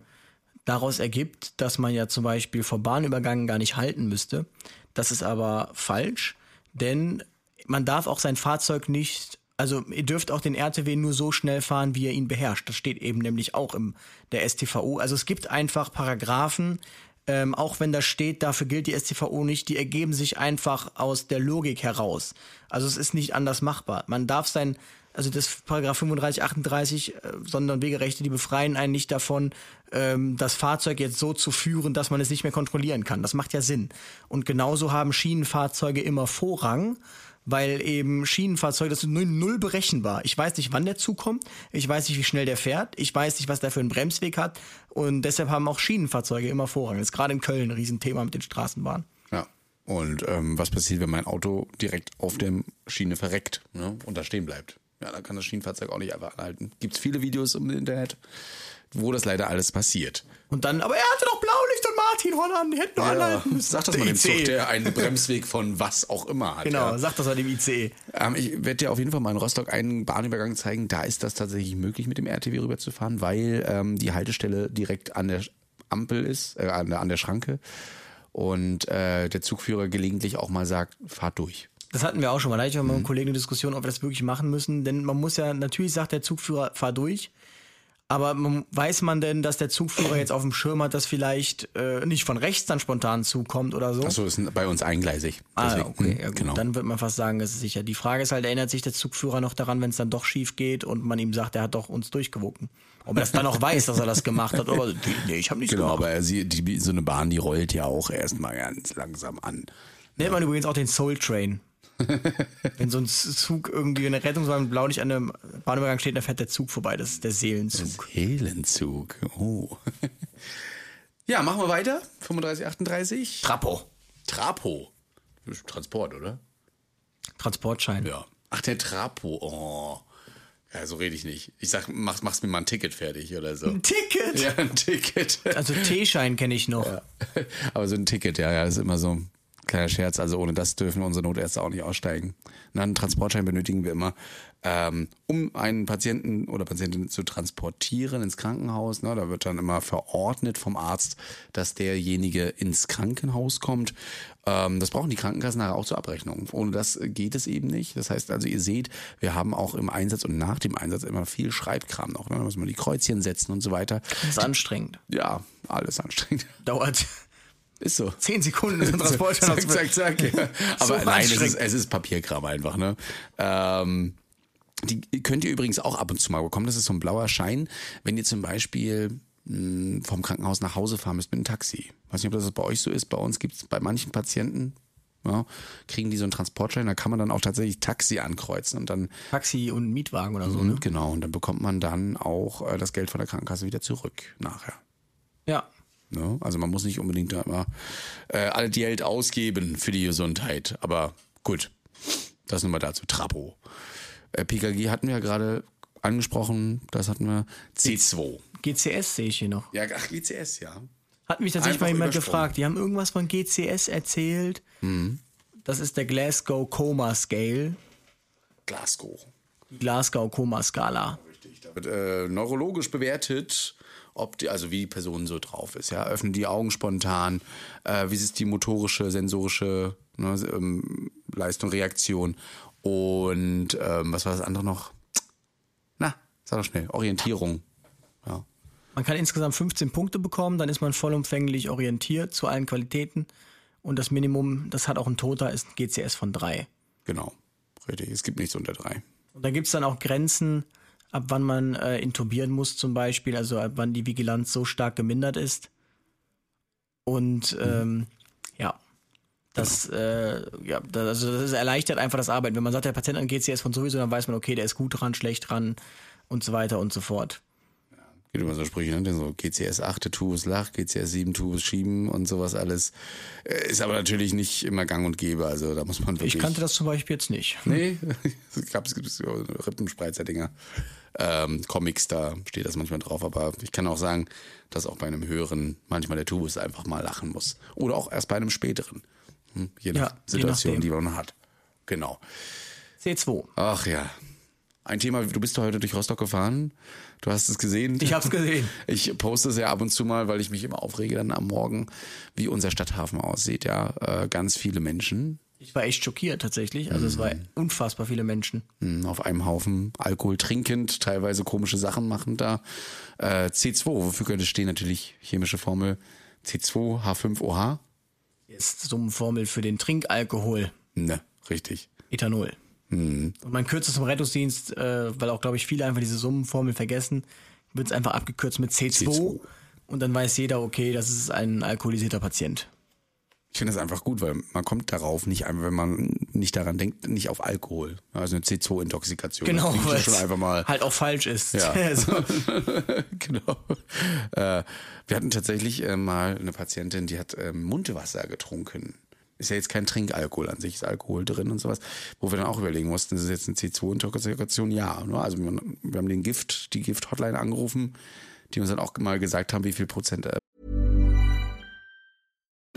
daraus ergibt, dass man ja zum Beispiel vor Bahnübergangen gar nicht halten müsste. Das ist aber falsch, denn man darf auch sein Fahrzeug nicht also ihr dürft auch den RTW nur so schnell fahren, wie ihr ihn beherrscht. Das steht eben nämlich auch im der STVO. Also es gibt einfach Paragraphen, ähm, auch wenn da steht, dafür gilt die STVO nicht, die ergeben sich einfach aus der Logik heraus. Also es ist nicht anders machbar. Man darf sein also das Paragraph 35, 38 äh, Sonder- und Wegerechte, die befreien einen nicht davon, ähm, das Fahrzeug jetzt so zu führen, dass man es nicht mehr kontrollieren kann. Das macht ja Sinn. Und genauso haben Schienenfahrzeuge immer Vorrang, weil eben Schienenfahrzeuge, das ist null, berechenbar. Ich weiß nicht, wann der Zug kommt, ich weiß nicht, wie schnell der fährt, ich weiß nicht, was der für einen Bremsweg hat und deshalb haben auch Schienenfahrzeuge immer Vorrang. Das ist gerade in Köln ein Riesenthema mit den Straßenbahnen. Ja. Und ähm, was passiert, wenn mein Auto direkt auf der Schiene verreckt ne? und da stehen bleibt? Ja, dann kann das Schienenfahrzeug auch nicht einfach anhalten. Gibt es viele Videos im Internet, wo das leider alles passiert. Und dann, aber er hatte doch Blaulicht und Martin Holland, die hätten nur anhalten müssen. Sag das mal dem Zug, der einen Bremsweg von was auch immer hat. Genau, ja. sag das mal dem ICE. Ähm, ich werde dir auf jeden Fall mal in Rostock einen Bahnübergang zeigen. Da ist das tatsächlich möglich, mit dem RTW rüberzufahren, weil ähm, die Haltestelle direkt an der Ampel ist, äh, an, der, an der Schranke. Und äh, der Zugführer gelegentlich auch mal sagt, fahrt durch. Das hatten wir auch schon mal. Da hatte ich auch mit einem Kollegen eine Diskussion, ob wir das wirklich machen müssen. Denn man muss ja, natürlich sagt der Zugführer, fahr durch. Aber weiß man denn, dass der Zugführer jetzt auf dem Schirm hat, dass vielleicht äh, nicht von rechts dann spontan zukommt oder so? Achso, ist bei uns eingleisig. Ah, okay, ja, hm, gut. genau. Dann wird man fast sagen, das ist sicher. Die Frage ist halt, erinnert sich der Zugführer noch daran, wenn es dann doch schief geht und man ihm sagt, er hat doch uns durchgewunken. Ob er das dann auch weiß, dass er das gemacht hat, aber nee, ich habe nichts Genau, gemacht. aber er sieht, die, so eine Bahn, die rollt ja auch erstmal ganz langsam an. Nennt man übrigens auch den Soul Train. Wenn so ein Zug irgendwie eine Rettungswagen mit Blaulicht an einem Bahnübergang steht, dann fährt der Zug vorbei. Das ist der Seelenzug. Seelenzug. Oh. ja, machen wir weiter. 35, 38. Trapo. Trapo. Transport, oder? Transportschein. Ja. Ach, der Trapo. Oh. Ja, so rede ich nicht. Ich sag, mach, mach's mir mal ein Ticket fertig oder so. Ein Ticket? Ja, ein Ticket. Also T-Schein kenne ich noch. Aber so ein Ticket, ja, ja, ist immer so kleiner Scherz. Also ohne das dürfen unsere Notärzte auch nicht aussteigen. Na, einen Transportschein benötigen wir immer, ähm, um einen Patienten oder Patientin zu transportieren ins Krankenhaus. Ne, da wird dann immer verordnet vom Arzt, dass derjenige ins Krankenhaus kommt. Ähm, das brauchen die Krankenkassen nachher auch zur Abrechnung. Ohne das geht es eben nicht. Das heißt also, ihr seht, wir haben auch im Einsatz und nach dem Einsatz immer viel Schreibkram noch. Ne? Da muss man die Kreuzchen setzen und so weiter. Das ist anstrengend. Ja, alles anstrengend. Dauert Ist so. zehn Sekunden, so ein Transportschein zack, zack, zack. Ja. So Aber nein, es ist, es ist Papierkram einfach. Ne? Ähm, die könnt ihr übrigens auch ab und zu mal bekommen. Das ist so ein blauer Schein, wenn ihr zum Beispiel mh, vom Krankenhaus nach Hause fahren müsst mit einem Taxi. Weiß nicht, ob das bei euch so ist. Bei uns gibt es bei manchen Patienten, ja, kriegen die so einen Transportschein, da kann man dann auch tatsächlich Taxi ankreuzen und dann Taxi und Mietwagen oder so, ne? genau und dann bekommt man dann auch äh, das Geld von der Krankenkasse wieder zurück nachher. Ja. Ne? Also man muss nicht unbedingt da immer äh, alle die Geld ausgeben für die Gesundheit. Aber gut, das nur mal dazu. Trapo. Äh, PKG hatten wir ja gerade angesprochen, das hatten wir. C2. GCS sehe ich hier noch. Ja, ach, GCS, ja. Hat mich tatsächlich Einfach mal jemand gefragt. Die haben irgendwas von GCS erzählt. Das ist der Glasgow Coma Scale. Glasgow. Die Glasgow Coma Skala. Richtig. Da wird äh, neurologisch bewertet, ob die, also wie die Person so drauf ist. Ja, öffnen die Augen spontan, äh, wie ist die motorische, sensorische ne, ähm, Leistung, Reaktion und ähm, was war das andere noch? Na, sag doch schnell, Orientierung. Ja. Man kann insgesamt 15 Punkte bekommen, dann ist man vollumfänglich orientiert zu allen Qualitäten. Und das Minimum, das hat auch ein Toter, ist ein GCS von 3. Genau, richtig. Es gibt nichts unter drei. Und da gibt es dann auch Grenzen, ab wann man äh, intubieren muss zum Beispiel, also ab wann die Vigilanz so stark gemindert ist. Und ähm, ja, das, äh, ja, das, also das erleichtert einfach das Arbeiten. Wenn man sagt, der Patient ein GCS von sowieso, dann weiß man, okay, der ist gut dran, schlecht dran und so weiter und so fort. Gibt immer so Sprüche, ne? So GCS 8 Tubus lach, GCS 7 Tubus schieben und sowas alles. Äh, Ist aber natürlich nicht immer gang und gäbe. Also da muss man wirklich. Ich kannte das zum Beispiel jetzt nicht. Nee, es gab es gibt so Rippenspreizer-Dinger. Ähm, Comics, da steht das manchmal drauf, aber ich kann auch sagen, dass auch bei einem höheren manchmal der Tubus einfach mal lachen muss. Oder auch erst bei einem späteren. Hm, Je nach Ja, je Situation, nachdem. die man hat. Genau. C2. Ach ja. Ein Thema, du bist heute durch Rostock gefahren. Du hast es gesehen. Ich hab's gesehen. Ich poste es ja ab und zu mal, weil ich mich immer aufrege dann am Morgen, wie unser Stadthafen aussieht. Ja, äh, ganz viele Menschen Ich war echt schockiert tatsächlich. Also es war unfassbar viele Menschen. mh, auf einem Haufen Alkohol trinkend, teilweise komische Sachen machen da. Äh, C2, wofür könnte es stehen? Natürlich chemische Formel C2 H5OH. Ist so eine Formel für den Trinkalkohol. Ne, richtig. Ethanol. Mhm. Und man kürzt es im Rettungsdienst, äh, weil auch, glaube ich, viele einfach diese Summenformel vergessen, wird es einfach abgekürzt mit C2, C2. Und dann weiß jeder, okay, das ist ein alkoholisierter Patient. Ich finde das einfach gut, weil man kommt darauf nicht einfach, wenn man nicht daran denkt, nicht auf Alkohol. Also eine C2-Intoxikation. Genau, weil schon einfach mal halt auch falsch ist. Ja. genau. Äh, wir hatten tatsächlich äh, mal eine Patientin, die hat äh, Mundwasser getrunken. Ist ja jetzt kein Trinkalkohol an sich, ist Alkohol drin und sowas. Wo wir dann auch überlegen mussten, ist es jetzt eine C2-Intoxikation? Ja. Ne? Also wir, wir haben den Gift, die Gift-Hotline angerufen, die uns dann auch mal gesagt haben, wie viel Prozent äh,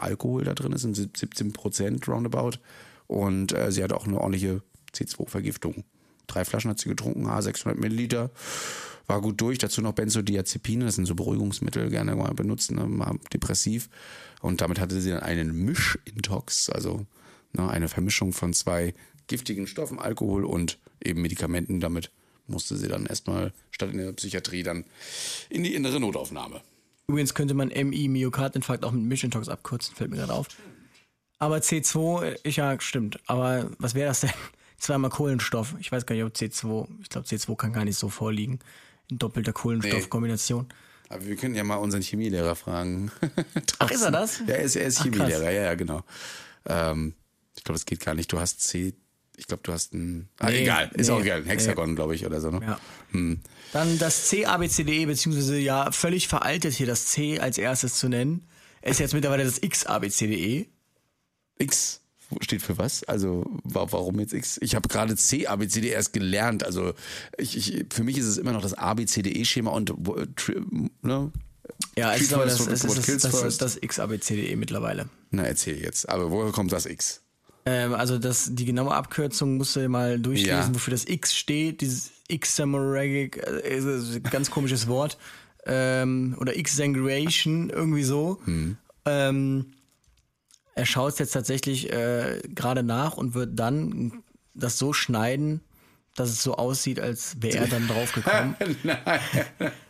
Alkohol da drin ist, sind 17 Prozent roundabout. Und äh, sie hat auch eine ordentliche C2-Vergiftung. Drei Flaschen hat sie getrunken, 600 Milliliter. War gut durch. Dazu noch Benzodiazepine, das sind so Beruhigungsmittel, gerne mal benutzen, ne, mal depressiv. Und damit hatte sie dann einen Mischintox, also ne, eine Vermischung von zwei giftigen Stoffen, Alkohol und eben Medikamenten. Damit musste sie dann erstmal statt in der Psychiatrie dann in die innere Notaufnahme. Übrigens könnte man MI Myokardinfarkt auch mit Mischintox abkürzen, fällt mir gerade auf. Aber C2, ich ja, stimmt. Aber was wäre das denn? Zweimal Kohlenstoff. Ich weiß gar nicht, ob C2, ich glaube, C2 kann gar nicht so vorliegen. In doppelter Kohlenstoffkombination. Nee. Aber wir können ja mal unseren Chemielehrer fragen. Ach, ist er das? Ja, er ist, er ist Ach, Chemielehrer, ja, ja, genau. Ähm, ich glaube, es geht gar nicht. Du hast C, ich glaube, du hast ein. Ah, nee, egal, ist nee, auch egal. Ein Hexagon, nee. glaube ich, oder so, ne? Ja. Hm. Dann das C, A, B, C, D, E, beziehungsweise ja völlig veraltet hier das C als erstes zu nennen. Ist jetzt mittlerweile das X, A, B, C, D, E. X steht für was? Also warum jetzt X? Ich habe gerade C, A, B, C, D erst gelernt. Also ich, ich, für mich ist es immer noch das A, B, C, D, E-Schema und ne? Ja, ich glaube, das, das, ist das, das, das X, A, B, C, D, E mittlerweile. Na, erzähl jetzt. Aber woher kommt das X? Ähm, also das, die genaue Abkürzung musst du mal durchlesen, ja. wofür das X steht. Dieses X-Samoragic, äh, ganz komisches Wort. Ähm, oder X-Sangration, irgendwie so. Hm. Ähm, er schaut es jetzt tatsächlich äh, gerade nach und wird dann das so schneiden, dass es so aussieht, als wäre er dann draufgekommen.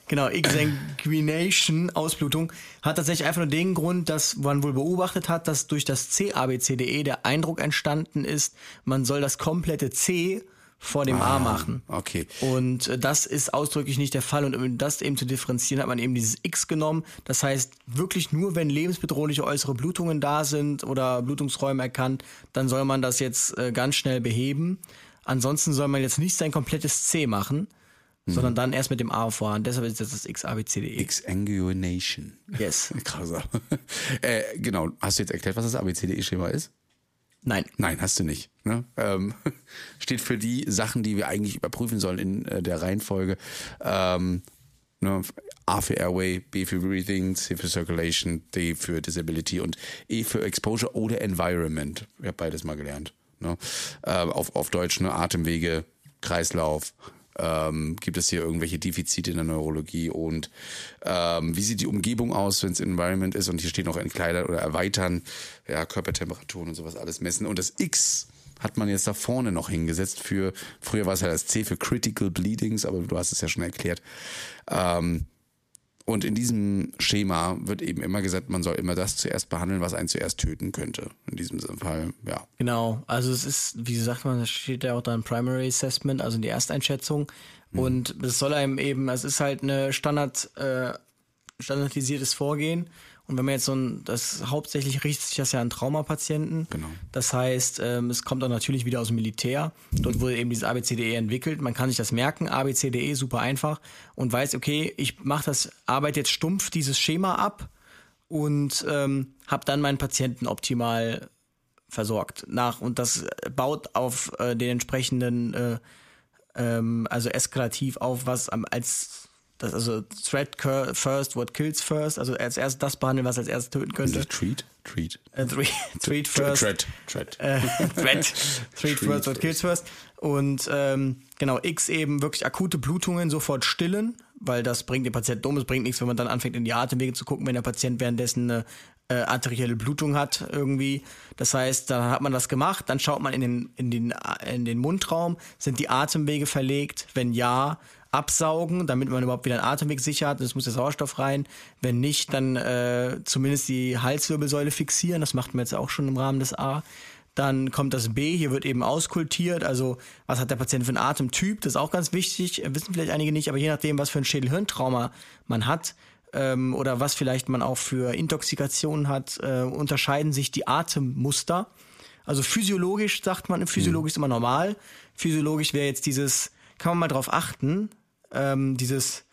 Genau, Exsanguination, Ausblutung, hat tatsächlich einfach nur den Grund, dass man wohl beobachtet hat, dass durch das CABCDE der Eindruck entstanden ist, man soll das komplette C vor dem ah, A machen. Okay. Und äh, das ist ausdrücklich nicht der Fall. Und um das eben zu differenzieren, hat man eben dieses X genommen. Das heißt, wirklich nur, wenn lebensbedrohliche äußere Blutungen da sind oder Blutungsräume erkannt, dann soll man das jetzt äh, ganz schnell beheben. Ansonsten soll man jetzt nicht sein komplettes C machen, mhm. sondern dann erst mit dem A voran. Deshalb ist das das X, A, B, C, D, E. Exanguination. Yes. Krasser. äh, genau. Hast du jetzt erklärt, was das A, B, C, D, E-Schema ist? Nein. Nein, hast du nicht. Ne? Ähm, steht für die Sachen, die wir eigentlich überprüfen sollen in äh, der Reihenfolge. Ähm, ne? A für Airway, B für Breathing, C für Circulation, D für Disability und E für Exposure oder Environment. Ich habe beides mal gelernt. Ne? Ähm, auf, auf Deutsch ne? Atemwege, Kreislauf, ähm, gibt es hier irgendwelche Defizite in der Neurologie und ähm, wie sieht die Umgebung aus, wenn es Environment ist und hier steht noch entkleidern oder erweitern, ja, Körpertemperaturen und sowas alles messen und das X hat man jetzt da vorne noch hingesetzt für, früher war es ja das C für Critical Bleedings, aber du hast es ja schon erklärt. Ähm, und in diesem Schema wird eben immer gesagt, man soll immer das zuerst behandeln, was einen zuerst töten könnte. In diesem Fall, ja. Genau. Also es ist, wie sagt man, da steht ja auch dann Primary Assessment, also die Ersteinschätzung. Mhm. Und es soll einem eben, es ist halt eine Standard, äh, standardisiertes Vorgehen. Und wenn man jetzt so ein, das hauptsächlich richtet sich das ja an Traumapatienten. Genau. Das heißt, ähm, es kommt auch natürlich wieder aus dem Militär. Dort wurde eben dieses ABCDE entwickelt. Man kann sich das merken, ABCDE, super einfach. Und weiß, okay, ich mache das, arbeite jetzt stumpf dieses Schema ab und ähm, habe dann meinen Patienten optimal versorgt. Nach, und das baut auf äh, den entsprechenden, äh, ähm, also eskalativ auf, was am, als das, also Threat first, what kills first, also als erstes das behandeln, was als erstes töten könnte. Treat? Treat. Äh, treat first. Threat. Threat. Äh, threat. Treat first, what kills first. Und ähm, genau, X eben wirklich akute Blutungen sofort stillen, weil das bringt den Patienten um. Es bringt nichts, wenn man dann anfängt, in die Atemwege zu gucken, wenn der Patient währenddessen eine äh, arterielle Blutung hat irgendwie. Das heißt, da hat man das gemacht, dann schaut man in den, in den, in den Mundraum, sind die Atemwege verlegt? Wenn ja, absaugen, damit man überhaupt wieder einen Atemweg sicher hat. Es muss der Sauerstoff rein. Wenn nicht, dann äh, zumindest die Halswirbelsäule fixieren. Das macht man jetzt auch schon im Rahmen des A. Dann kommt das B, hier wird eben auskultiert, also was hat der Patient für einen Atemtyp, das ist auch ganz wichtig, wissen vielleicht einige nicht, aber je nachdem, was für ein Schädelhirntrauma man hat ähm, oder was vielleicht man auch für Intoxikationen hat, äh, unterscheiden sich die Atemmuster. Also physiologisch sagt man, physiologisch ist immer normal. Physiologisch wäre jetzt dieses, kann man mal drauf achten, ähm, dieses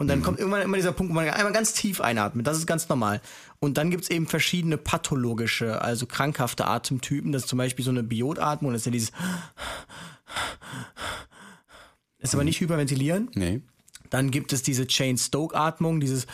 Und dann mhm. kommt irgendwann immer dieser Punkt, wo man einmal ganz tief einatmet. Das ist ganz normal. Und dann gibt's eben verschiedene pathologische, also krankhafte Atemtypen. Das ist zum Beispiel so eine Biotatmung. Das ist ja dieses. Ist aber nicht hyperventilieren. Nee. Dann gibt es diese Chain-Stoke-Atmung, dieses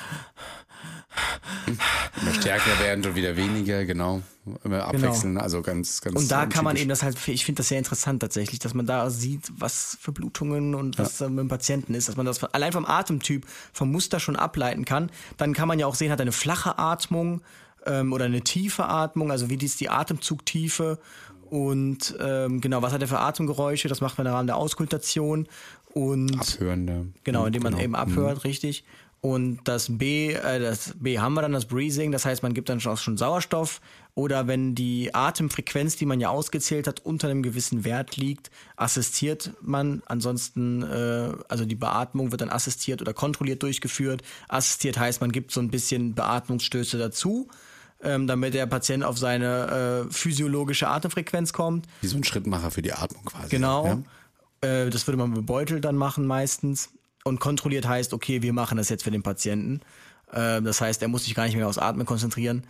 Immer stärker werden und wieder weniger, genau. Immer abwechseln, genau. also ganz, ganz. Und da kann man eben das halt, ich finde das sehr interessant tatsächlich, dass man da sieht, was für Blutungen und was ja. mit dem Patienten ist, dass man das allein vom Atemtyp, vom Muster schon ableiten kann. Dann kann man ja auch sehen, hat er eine flache Atmung ähm, oder eine tiefe Atmung, also wie ist die Atemzugtiefe und ähm, genau, was hat er für Atemgeräusche, das macht man im Rahmen der Auskultation und Abhörende. Genau, indem man genau. eben abhört, mhm. richtig. Und das B, äh, das B haben wir dann, das Breathing, das heißt, man gibt dann auch schon Sauerstoff. Oder wenn die Atemfrequenz, die man ja ausgezählt hat, unter einem gewissen Wert liegt, assistiert man. Ansonsten, äh, also die Beatmung wird dann assistiert oder kontrolliert durchgeführt. Assistiert heißt, man gibt so ein bisschen Beatmungsstöße dazu. Ähm, damit der Patient auf seine äh, physiologische Atemfrequenz kommt. Wie so ein Schrittmacher für die Atmung quasi. Genau. Ja? Äh, das würde man mit Beutel dann machen meistens. Und kontrolliert heißt, okay, wir machen das jetzt für den Patienten. Äh, das heißt, er muss sich gar nicht mehr aufs Atmen konzentrieren.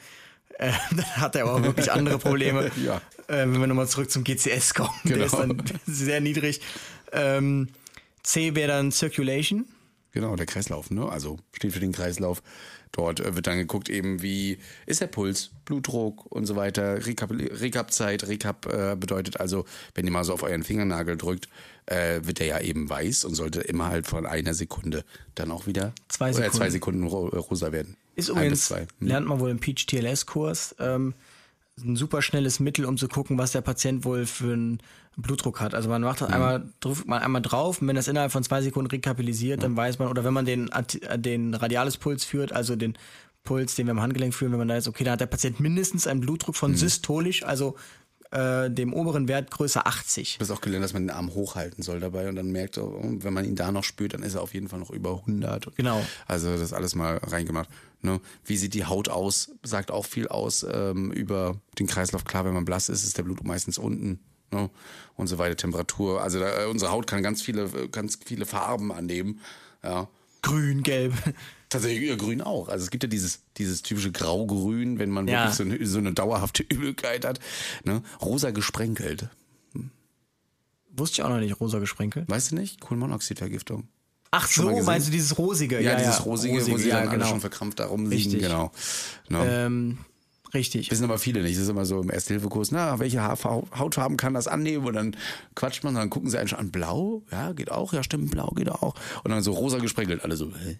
Äh, dann hat er aber wirklich andere Probleme. ja. äh, wenn wir nochmal zurück zum GCS kommen, genau. der ist dann sehr niedrig. Ähm, C wäre dann Circulation. Genau, der Kreislauf, ne? Also steht für den Kreislauf. Dort äh, wird dann geguckt, eben wie ist der Puls, Blutdruck und so weiter. Recap-Zeit, Recap äh, bedeutet also, wenn ihr mal so auf euren Fingernagel drückt, äh, wird der ja eben weiß und sollte immer halt von einer Sekunde dann auch wieder zwei Sekunden, zwei Sekunden ro rosa werden. Ist übrigens, hm. lernt man wohl im Peach TLS-Kurs, ähm, ein super schnelles Mittel, um zu gucken, was der Patient wohl für einen Blutdruck hat. Also man macht das mhm. einmal, drückt man einmal drauf und wenn das innerhalb von zwei Sekunden rekapitulisiert, mhm. dann weiß man, oder wenn man den, den Radiales-Puls führt, also den Puls, den wir im Handgelenk führen, wenn man da jetzt, okay, da hat der Patient mindestens einen Blutdruck von mhm. systolisch, also äh, dem oberen Wert größer 80. Du hast auch gelernt, dass man den Arm hochhalten soll dabei und dann merkt, oh, wenn man ihn da noch spürt, dann ist er auf jeden Fall noch über 100. Genau. Also das alles mal reingemacht. Ne? Wie sieht die Haut aus? Sagt auch viel aus ähm, über den Kreislauf. Klar, wenn man blass ist, ist der Blut meistens unten. Ne? Und so weiter. Temperatur. Also da, äh, unsere Haut kann ganz viele, ganz viele Farben annehmen. Ja. Grün, gelb. Tatsächlich ja, grün auch. Also es gibt ja dieses, dieses typische Grau-Grün, wenn man ja. wirklich so eine, so eine dauerhafte Übelkeit hat. Ne? Rosa gesprenkelt. Hm. Wusste ich auch noch nicht, rosa gesprenkelt. Weißt du nicht? Kohlenmonoxidvergiftung. Ach so, meinst du dieses Rosige? Ja, ja dieses Rosige, Rosige, wo sie ja, dann genau. alle schon verkrampft da rumliegen. Richtig. Genau. No. Ähm, richtig. Wissen aber viele nicht. Das ist immer so im Erste-Hilfe-Kurs, na, welche Hautfarben kann das annehmen? Und dann quatscht man, dann gucken sie einen schon an, blau? Ja, geht auch. Ja, stimmt, blau geht auch. Und dann so rosa gesprenkelt. Alle so, hä?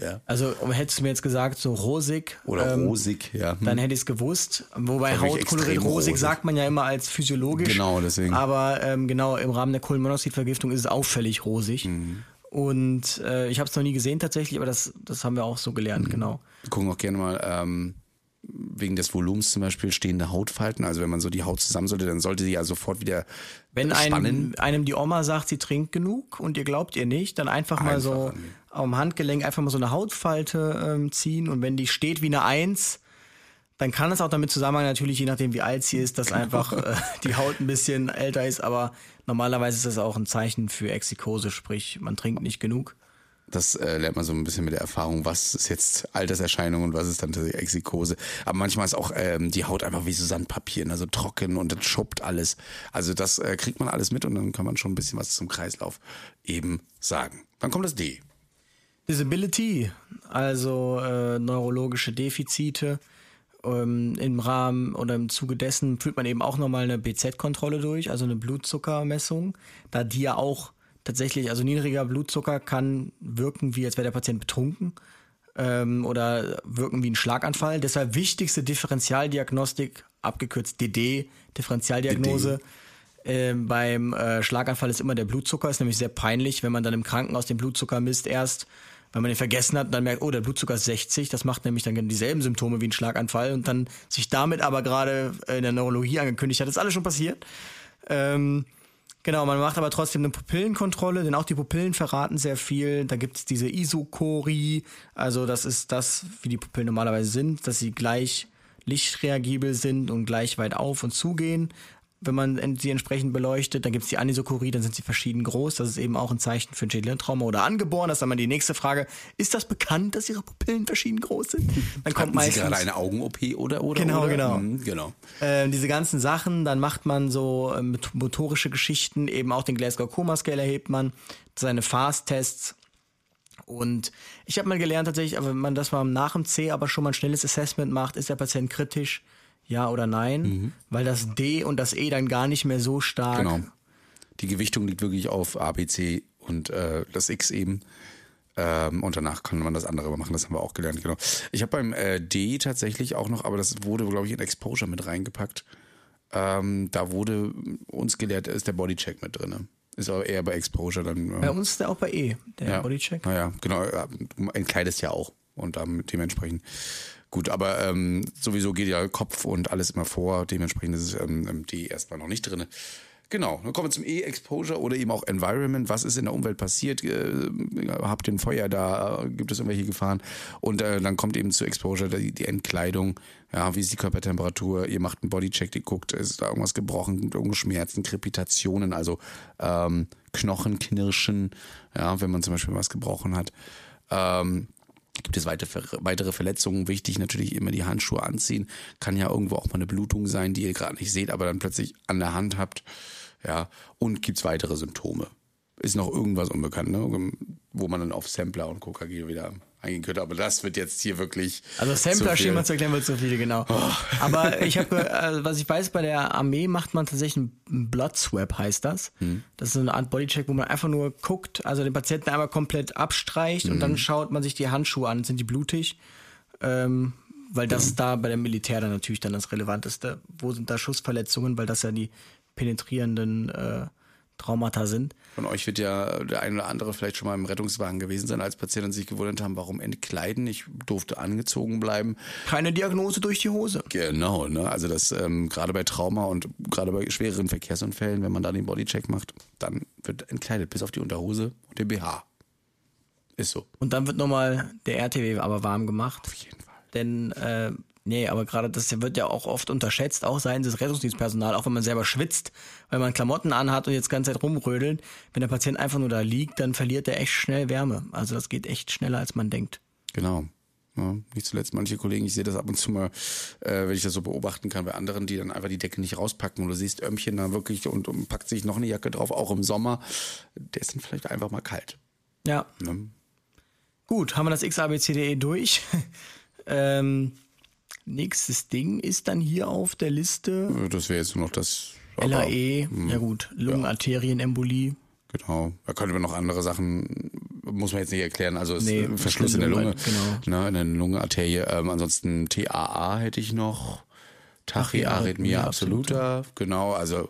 Ja. Also hättest du mir jetzt gesagt, so rosig. Oder ähm, rosig, ja. Hm. Dann hätte ich es gewusst. Wobei Hautkolorit rosig, sagt man ja immer als physiologisch. Genau, deswegen. Aber ähm, genau, im Rahmen der Kohlenmonoxidvergiftung ist es auffällig rosig. Mhm. Und äh, ich habe es noch nie gesehen tatsächlich, aber das, das haben wir auch so gelernt, mhm. genau. Wir gucken auch gerne mal ähm, wegen des Volumens zum Beispiel stehende Hautfalten. Also wenn man so die Haut zusammen sollte, dann sollte sie ja sofort wieder Wenn einem, einem die Oma sagt, sie trinkt genug und ihr glaubt ihr nicht, dann einfach, einfach mal so am Handgelenk einfach mal so eine Hautfalte ähm, ziehen und wenn die steht wie eine Eins, dann kann es auch damit zusammenhängen, natürlich je nachdem wie alt sie ist, dass genau. einfach äh, die Haut ein bisschen älter ist, aber normalerweise ist das auch ein Zeichen für Exikose, sprich man trinkt nicht genug. Das äh, lernt man so ein bisschen mit der Erfahrung, was ist jetzt Alterserscheinung und was ist dann die Exikose. Aber manchmal ist auch ähm, die Haut einfach wie so Sandpapier, also trocken und dann schuppt alles. Also das äh, kriegt man alles mit und dann kann man schon ein bisschen was zum Kreislauf eben sagen. Dann kommt das D. Disability, also äh, neurologische Defizite. Ähm, Im Rahmen oder im Zuge dessen führt man eben auch nochmal eine BZ-Kontrolle durch, also eine Blutzuckermessung, da die ja auch tatsächlich, also niedriger Blutzucker kann wirken, wie als wäre der Patient betrunken ähm, oder wirken wie ein Schlaganfall. Deshalb wichtigste Differentialdiagnostik, abgekürzt DD, Differentialdiagnose. Ähm, beim äh, Schlaganfall ist immer der Blutzucker, ist nämlich sehr peinlich, wenn man dann im Krankenhaus den Blutzucker misst erst, weil man den vergessen hat und dann merkt, oh, der Blutzucker ist 60, das macht nämlich dann dieselben Symptome wie ein Schlaganfall und dann sich damit aber gerade in der Neurologie angekündigt hat, das ist alles schon passiert. Ähm, Genau, man macht aber trotzdem eine Pupillenkontrolle, denn auch die Pupillen verraten sehr viel. Da gibt es diese Isokorie, also das ist das, wie die Pupillen normalerweise sind, dass sie gleich lichtreagibel sind und gleich weit auf und zugehen wenn man sie entsprechend beleuchtet. Dann gibt es die Anisokorie, dann sind sie verschieden groß. Das ist eben auch ein Zeichen für ein Schädelhirntrauma oder angeboren. Das ist dann mal die nächste Frage. Ist das bekannt, dass ihre Pupillen verschieden groß sind? Dann kommt meistens, Sie gerade eine Augen-OP oder, oder? Genau, oder? genau. Mhm, genau. Äh, diese ganzen Sachen, dann macht man so äh, motorische Geschichten, eben auch den Glasgow Coma Scale erhebt man, seine Fast-Tests. Und ich habe mal gelernt tatsächlich, wenn man das mal nach dem C aber schon mal ein schnelles Assessment macht, ist der Patient kritisch, ja oder nein, mhm. weil das D und das E dann gar nicht mehr so stark. Genau. Die Gewichtung liegt wirklich auf A, B, C und äh, das X eben. Ähm, und danach kann man das andere machen, das haben wir auch gelernt, genau. Ich habe beim äh, D tatsächlich auch noch, aber das wurde, glaube ich, in Exposure mit reingepackt. Ähm, da wurde uns gelehrt, ist der Bodycheck mit drin. Ist aber eher bei Exposure dann. Äh, bei uns ist der auch bei E, der ja, Bodycheck. Naja, genau. Du entkleidest ja auch. Und dann dementsprechend Gut, aber ähm, sowieso geht ja Kopf und alles immer vor. Dementsprechend ist es ähm, die erstmal noch nicht drin. Genau, dann kommen wir zum E-Exposure oder eben auch Environment. Was ist in der Umwelt passiert? Äh, habt ihr ein Feuer da? Gibt es irgendwelche Gefahren? Und äh, dann kommt eben zu Exposure die, die Entkleidung. Ja, wie ist die Körpertemperatur? Ihr macht einen Bodycheck, ihr guckt, ist da irgendwas gebrochen, irgendwo Schmerzen, Krepitationen, also ähm, Knochenknirschen, ja, wenn man zum Beispiel was gebrochen hat. Ähm, Gibt es weitere Verletzungen? Wichtig natürlich immer die Handschuhe anziehen. Kann ja irgendwo auch mal eine Blutung sein, die ihr gerade nicht seht, aber dann plötzlich an der Hand habt. Ja. Und gibt es weitere Symptome? Ist noch irgendwas unbekannt, ne? wo man dann auf Sampler und KKG wieder eingehen könnte. Aber das wird jetzt hier wirklich. Also Sampler-Schema zu erklären wird zu viele, genau. Oh. Aber ich habe, äh, was ich weiß, bei der Armee macht man tatsächlich einen Blood Swab, heißt das. Hm. Das ist so eine Art Bodycheck, wo man einfach nur guckt, also den Patienten einmal komplett abstreicht hm. und dann schaut man sich die Handschuhe an, sind die blutig? Ähm, weil das ja. da bei dem Militär dann natürlich dann das Relevanteste. Wo sind da Schussverletzungen? Weil das ja die penetrierenden äh, Traumata sind. Von euch wird ja der ein oder andere vielleicht schon mal im Rettungswagen gewesen sein, als Patienten sich gewundert haben, warum entkleiden. Ich durfte angezogen bleiben. Keine Diagnose durch die Hose. Genau, ne? Also das ähm, gerade bei Trauma und gerade bei schwereren Verkehrsunfällen, wenn man da den Bodycheck macht, dann wird entkleidet bis auf die Unterhose und den BH. Ist so. Und dann wird nochmal der RTW aber warm gemacht. Auf jeden Fall. Denn äh, Nee, aber gerade das wird ja auch oft unterschätzt, auch seien das Rettungsdienstpersonal, auch wenn man selber schwitzt, weil man Klamotten anhat und jetzt ganze Zeit rumrödelt. Wenn der Patient einfach nur da liegt, dann verliert er echt schnell Wärme. Also das geht echt schneller, als man denkt. Genau. Ja, nicht zuletzt manche Kollegen, ich sehe das ab und zu mal, äh, wenn ich das so beobachten kann bei anderen, die dann einfach die Decke nicht rauspacken und du siehst Ömmchen da wirklich und, und packt sich noch eine Jacke drauf, auch im Sommer. Der ist dann vielleicht einfach mal kalt. Ja. Ne? Gut, haben wir das XABCDE durch. ähm, Nächstes Ding ist dann hier auf der Liste. Das wäre jetzt nur noch das. LAE, aber, hm. ja gut, Lungenarterienembolie. Genau. Da könnte man noch andere Sachen, muss man jetzt nicht erklären. Also nee, Verschluss in der Lunge, genau. ne, in der Lungenarterie. Ähm, ansonsten TAA hätte ich noch. Tachyarrhythmie absoluta. Genau, also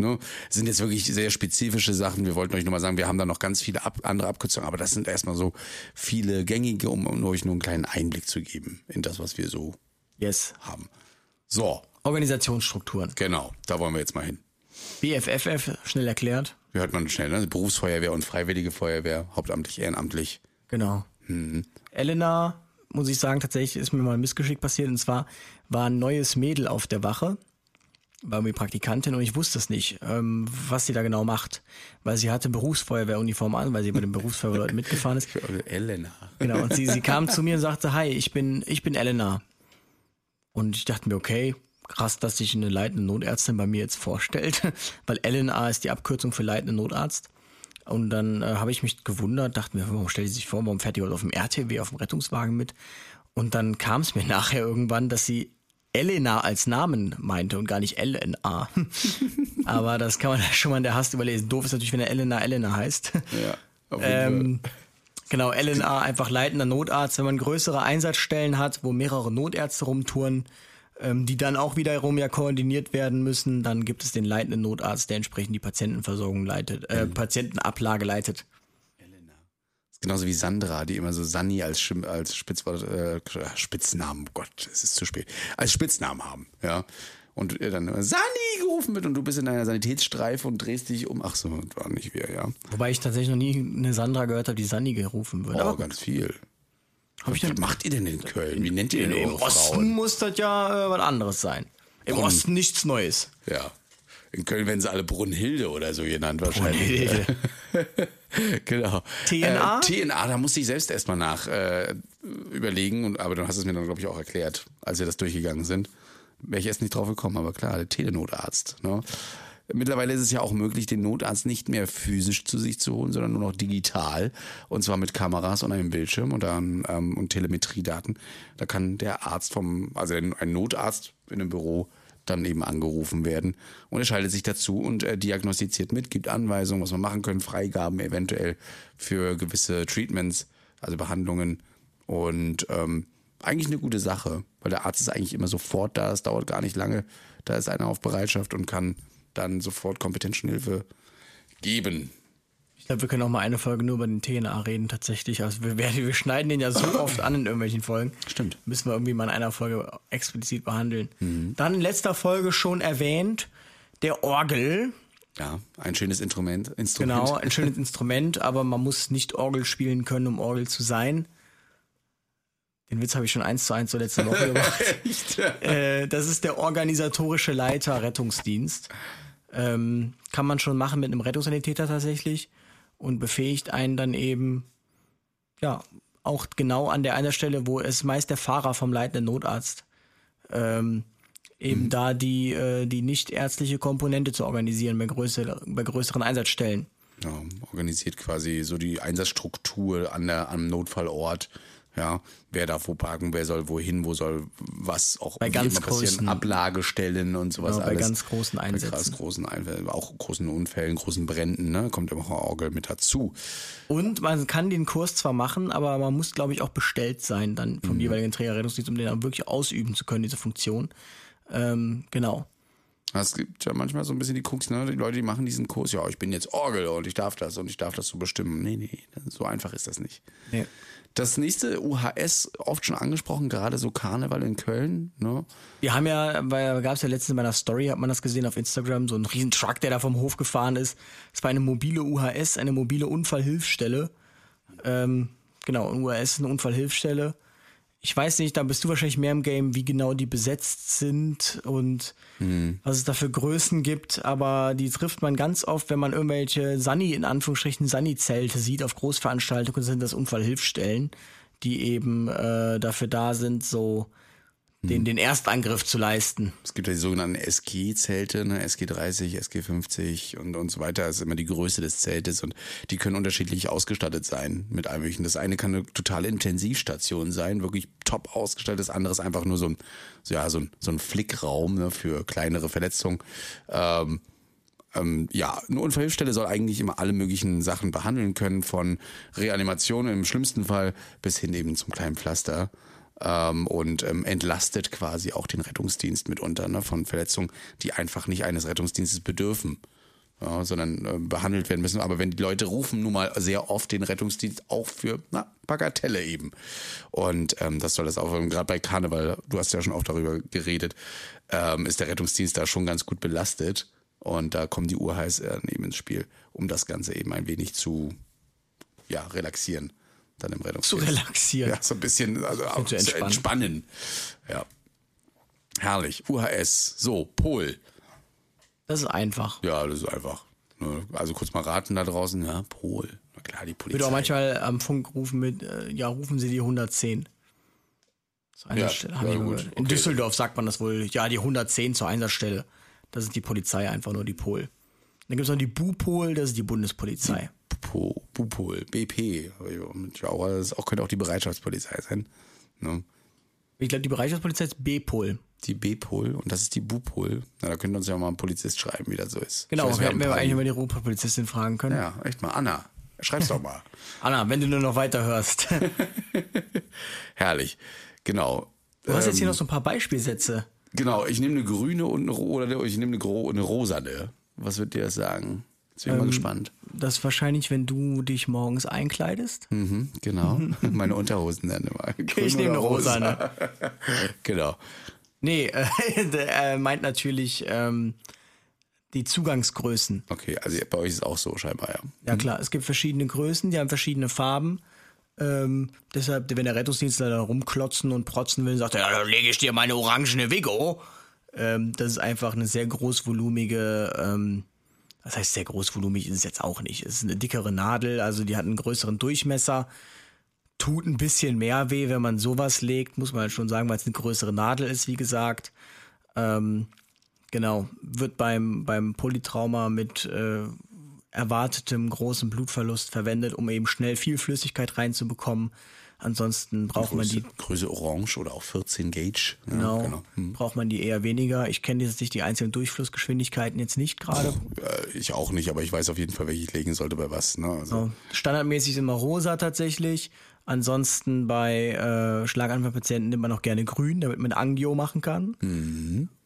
Ne? Sind jetzt wirklich sehr spezifische Sachen. Wir wollten euch nur mal sagen, wir haben da noch ganz viele ab, andere Abkürzungen, aber das sind erstmal so viele gängige, um, um euch nur einen kleinen Einblick zu geben in das, was wir so yes. haben. So. Organisationsstrukturen. Genau, da wollen wir jetzt mal hin. BFFF, schnell erklärt. Wie hört man schnell, ne? Berufsfeuerwehr und Freiwillige Feuerwehr, hauptamtlich, ehrenamtlich. Genau. Mhm. Elena, muss ich sagen, tatsächlich ist mir mal ein Missgeschick passiert. Und zwar war ein neues Mädel auf der Wache. war irgendwie Praktikantin und ich wusste es nicht, ähm, was sie da genau macht. Weil sie hatte Berufsfeuerwehruniform an, weil sie bei den Berufsfeuerwehrleuten mitgefahren ist. Elena. Genau, und sie, sie kam zu mir und sagte, hi, ich bin, ich bin Elena. Und ich dachte mir, okay, krass, dass sich eine leitende Notärztin bei mir jetzt vorstellt, weil LNA ist die Abkürzung für leitende Notarzt. Und dann äh, habe ich mich gewundert, dachte mir, warum stellt sie sich vor, warum fährt die heute auf dem RTW, auf dem Rettungswagen mit? Und dann kam es mir nachher irgendwann, dass sie Elena als Namen meinte und gar nicht LNA. Aber das kann man schon mal in der Hast überlesen. Doof ist natürlich, wenn er Elena Elena heißt. Ja. auf jeden Ähm, genau, LNA einfach leitender Notarzt. Wenn man größere Einsatzstellen hat, wo mehrere Notärzte rumtouren, ähm, die dann auch wiederum ja koordiniert werden müssen, dann gibt es den leitenden Notarzt, der entsprechend die Patientenversorgung leitet, äh, Patientenablage leitet. Genauso wie Sandra, die immer so Sani als, Schim- als Spitzwort, äh, Spitznamen, oh Gott, es ist zu spät, als Spitznamen haben, ja. Und dann immer Sani gerufen wird und du bist in deiner Sanitätsstreife und drehst dich um. Ach so, war nicht wir, ja. Wobei ich tatsächlich noch nie eine Sandra gehört habe, die Sani gerufen wird. Oh, Aber ganz viel. hab ich Was macht ihr denn in Köln? Wie nennt ihr denn im Osten Frauen? muss das ja äh, was anderes sein. Im Warum? Osten nichts Neues. Ja. In Köln werden sie alle Brunhilde oder so genannt wahrscheinlich. genau. TNA? Äh, TNA, da musste ich selbst erstmal nach äh, überlegen, und, aber du hast es mir dann, glaube ich, auch erklärt, als wir das durchgegangen sind. Wäre ich erst nicht drauf gekommen, aber klar, der Telenotarzt. Ne? Mittlerweile ist es ja auch möglich, den Notarzt nicht mehr physisch zu sich zu holen, sondern nur noch digital. Und zwar mit Kameras und einem Bildschirm und, dann, ähm, und Telemetriedaten. Da kann der Arzt vom, also ein Notarzt in einem Büro dann eben angerufen werden. Und er schaltet sich dazu und äh, diagnostiziert mit, gibt Anweisungen, was man machen können, Freigaben eventuell für gewisse Treatments, also Behandlungen. Und ähm, eigentlich eine gute Sache, weil der Arzt ist eigentlich immer sofort da, es dauert gar nicht lange. Da ist einer auf Bereitschaft und kann dann sofort Hilfe geben. Ich glaube, wir können auch mal eine Folge nur über den TNA reden, tatsächlich. Also wir, werden- wir schneiden den ja so oft an in irgendwelchen Folgen. Stimmt. Müssen wir irgendwie mal in einer Folge explizit behandeln. Mhm. Dann in letzter Folge schon erwähnt, der Orgel. Ja, ein schönes Instrument. Instrument. Genau, ein schönes Instrument, aber man muss nicht Orgel spielen können, um Orgel zu sein. Den Witz habe ich schon eins zu eins zur letzten Woche gemacht. äh, das ist der organisatorische Leiter Rettungsdienst. Ähm, kann man schon machen mit einem Rettungssanitäter tatsächlich und befähigt einen dann eben, ja, auch genau an der einer Stelle, wo es meist der Fahrer vom leitenden Notarzt ähm, eben da die, äh, die nicht ärztliche Komponente zu organisieren bei, größer, bei größeren Einsatzstellen. Ja, organisiert quasi so die Einsatzstruktur an der, am Notfallort. Ja, wer darf wo parken, wer soll wohin, wo soll was auch Bei ganz großen- Ablagestellen und sowas Genau, bei alles. ganz großen Bei Einsätzen. ganz großen Einfällen, auch großen Unfällen, großen Bränden, ne, kommt immer auch Orgel mit dazu. Und man kann den Kurs zwar machen, aber man muss, glaube ich, auch bestellt sein dann vom jeweiligen Träger Rettungsdienst, um den dann wirklich ausüben zu können, diese Funktion. Ähm, genau. Es gibt ja manchmal so ein bisschen die Krux, ne? Die Leute, die machen diesen Kurs, ja, ich bin jetzt Orgel und ich darf das und ich darf das so bestimmen. Nee, nee, so einfach ist das nicht. Nee. Das nächste UHS, oft schon angesprochen, gerade so Karneval in Köln, ne? Wir haben ja, weil gab es ja letztens in meiner Story, hat man das gesehen auf Instagram, so ein riesen Truck, der da vom Hof gefahren ist. Es war eine mobile UHS, eine mobile Unfallhilfsstelle. Ähm, genau, UHS ist eine Unfallhilfsstelle. Ich weiß nicht, da bist du wahrscheinlich mehr im Game, wie genau die besetzt sind und was es da für Größen gibt, aber die trifft man ganz oft, wenn man irgendwelche Sani, in Anführungsstrichen Sani-Zelte sieht auf Großveranstaltungen, sind das Unfallhilfsstellen, die eben äh, dafür da sind, so den, den Erstangriff zu leisten. Es gibt ja die sogenannten SG-Zelte, ne? SG30, SG50 und, und so weiter. Das ist immer die Größe des Zeltes und die können unterschiedlich ausgestattet sein mit allem möglichen. Das eine kann eine totale Intensivstation sein, wirklich top ausgestattet. Das andere ist einfach nur so ein, so, ja, so ein, so ein Flickraum ne? für kleinere Verletzungen. Ähm, ähm, ja, eine Unfallhilfstelle soll eigentlich immer alle möglichen Sachen behandeln können, von Reanimation im schlimmsten Fall bis hin eben zum kleinen Pflaster. Ähm, und ähm, entlastet quasi auch den Rettungsdienst mitunter ne, von Verletzungen, die einfach nicht eines Rettungsdienstes bedürfen, ja, sondern äh, behandelt werden müssen. Aber wenn die Leute rufen nun mal sehr oft den Rettungsdienst auch für na, Bagatelle eben. Und ähm, das soll das auch, gerade bei Karneval, du hast ja schon oft darüber geredet, ähm, ist der Rettungsdienst da schon ganz gut belastet. Und da kommen die UHS eben ins Spiel, um das Ganze eben ein wenig zu ja, relaxieren. Dann im Zu Rettungsdienst. relaxieren. Ja, so ein bisschen also auch zu zu entspannen. entspannen. Ja. Herrlich. UHS. So, Pol. Das ist einfach. Ja, das ist einfach. ne? Also kurz mal raten da draußen, ja, Pol. Na klar, die Polizei. Wird auch manchmal am Funk rufen mit, äh, ja, rufen Sie die 110. Zur Einsatzstelle. Ja, ich mal gut. In okay. Düsseldorf sagt man das wohl, ja, die 110 zur Einsatzstelle. Das ist die Polizei, einfach nur die Pol. Dann gibt es noch die Bupol, das ist die Bundespolizei. Po, Bupol, BP. Aber das auch, könnte auch die Bereitschaftspolizei sein. Ne? Ich glaube, die Bereitschaftspolizei ist B-Pol. Die B-Pol und das ist die Bupol. Na, da könnte uns ja mal ein Polizist schreiben, wie das so ist. Genau, weiß, wir hätten wir eigentlich mal die Ruhrpolizistin fragen können. Ja, echt mal. Anna, schreib's doch mal. Anna, wenn du nur noch weiterhörst. Herrlich. Genau. Du hast jetzt hier Ähm, noch so ein paar Beispielsätze. Genau, ich nehme eine grüne und eine, ro- oder ich nehme eine, gro eine rosane. Was wird dir das sagen? Bin ich mal Ähm, gespannt. Das ist wahrscheinlich, wenn du dich morgens einkleidest. Mhm, genau. Meine Unterhosen dann immer. Grün Ich nehme eine rosa. genau. Nee, äh, er meint natürlich ähm, die Zugangsgrößen. Okay, also bei euch ist es auch so scheinbar, ja. Ja klar, es gibt verschiedene Größen, die haben verschiedene Farben. Ähm, deshalb, wenn der Rettungsdienstler da rumklotzen und protzen will, sagt er, ja, dann lege ich dir meine orangene Vigo. Ähm, das ist einfach eine sehr großvolumige, ähm, das heißt sehr großvolumig ist es jetzt auch nicht. Es ist eine dickere Nadel, also die hat einen größeren Durchmesser. Tut ein bisschen mehr weh, wenn man sowas legt, muss man halt schon sagen, weil es eine größere Nadel ist, wie gesagt. Ähm, genau, wird beim, beim Polytrauma mit äh, erwartetem großen Blutverlust verwendet, um eben schnell viel Flüssigkeit reinzubekommen. Ansonsten braucht man Größe, die Größe Orange oder auch 14 Gauge. Ja, genau, Hm. braucht man die eher weniger. Ich kenne jetzt nicht die einzelnen Durchflussgeschwindigkeiten jetzt nicht gerade. Äh, Ich auch nicht, aber ich weiß auf jeden Fall, welche ich legen sollte bei was. Ne? Also, So. Standardmäßig ist immer rosa tatsächlich. Ansonsten bei äh, Schlaganfallpatienten nimmt man auch gerne grün, damit man Angio machen kann.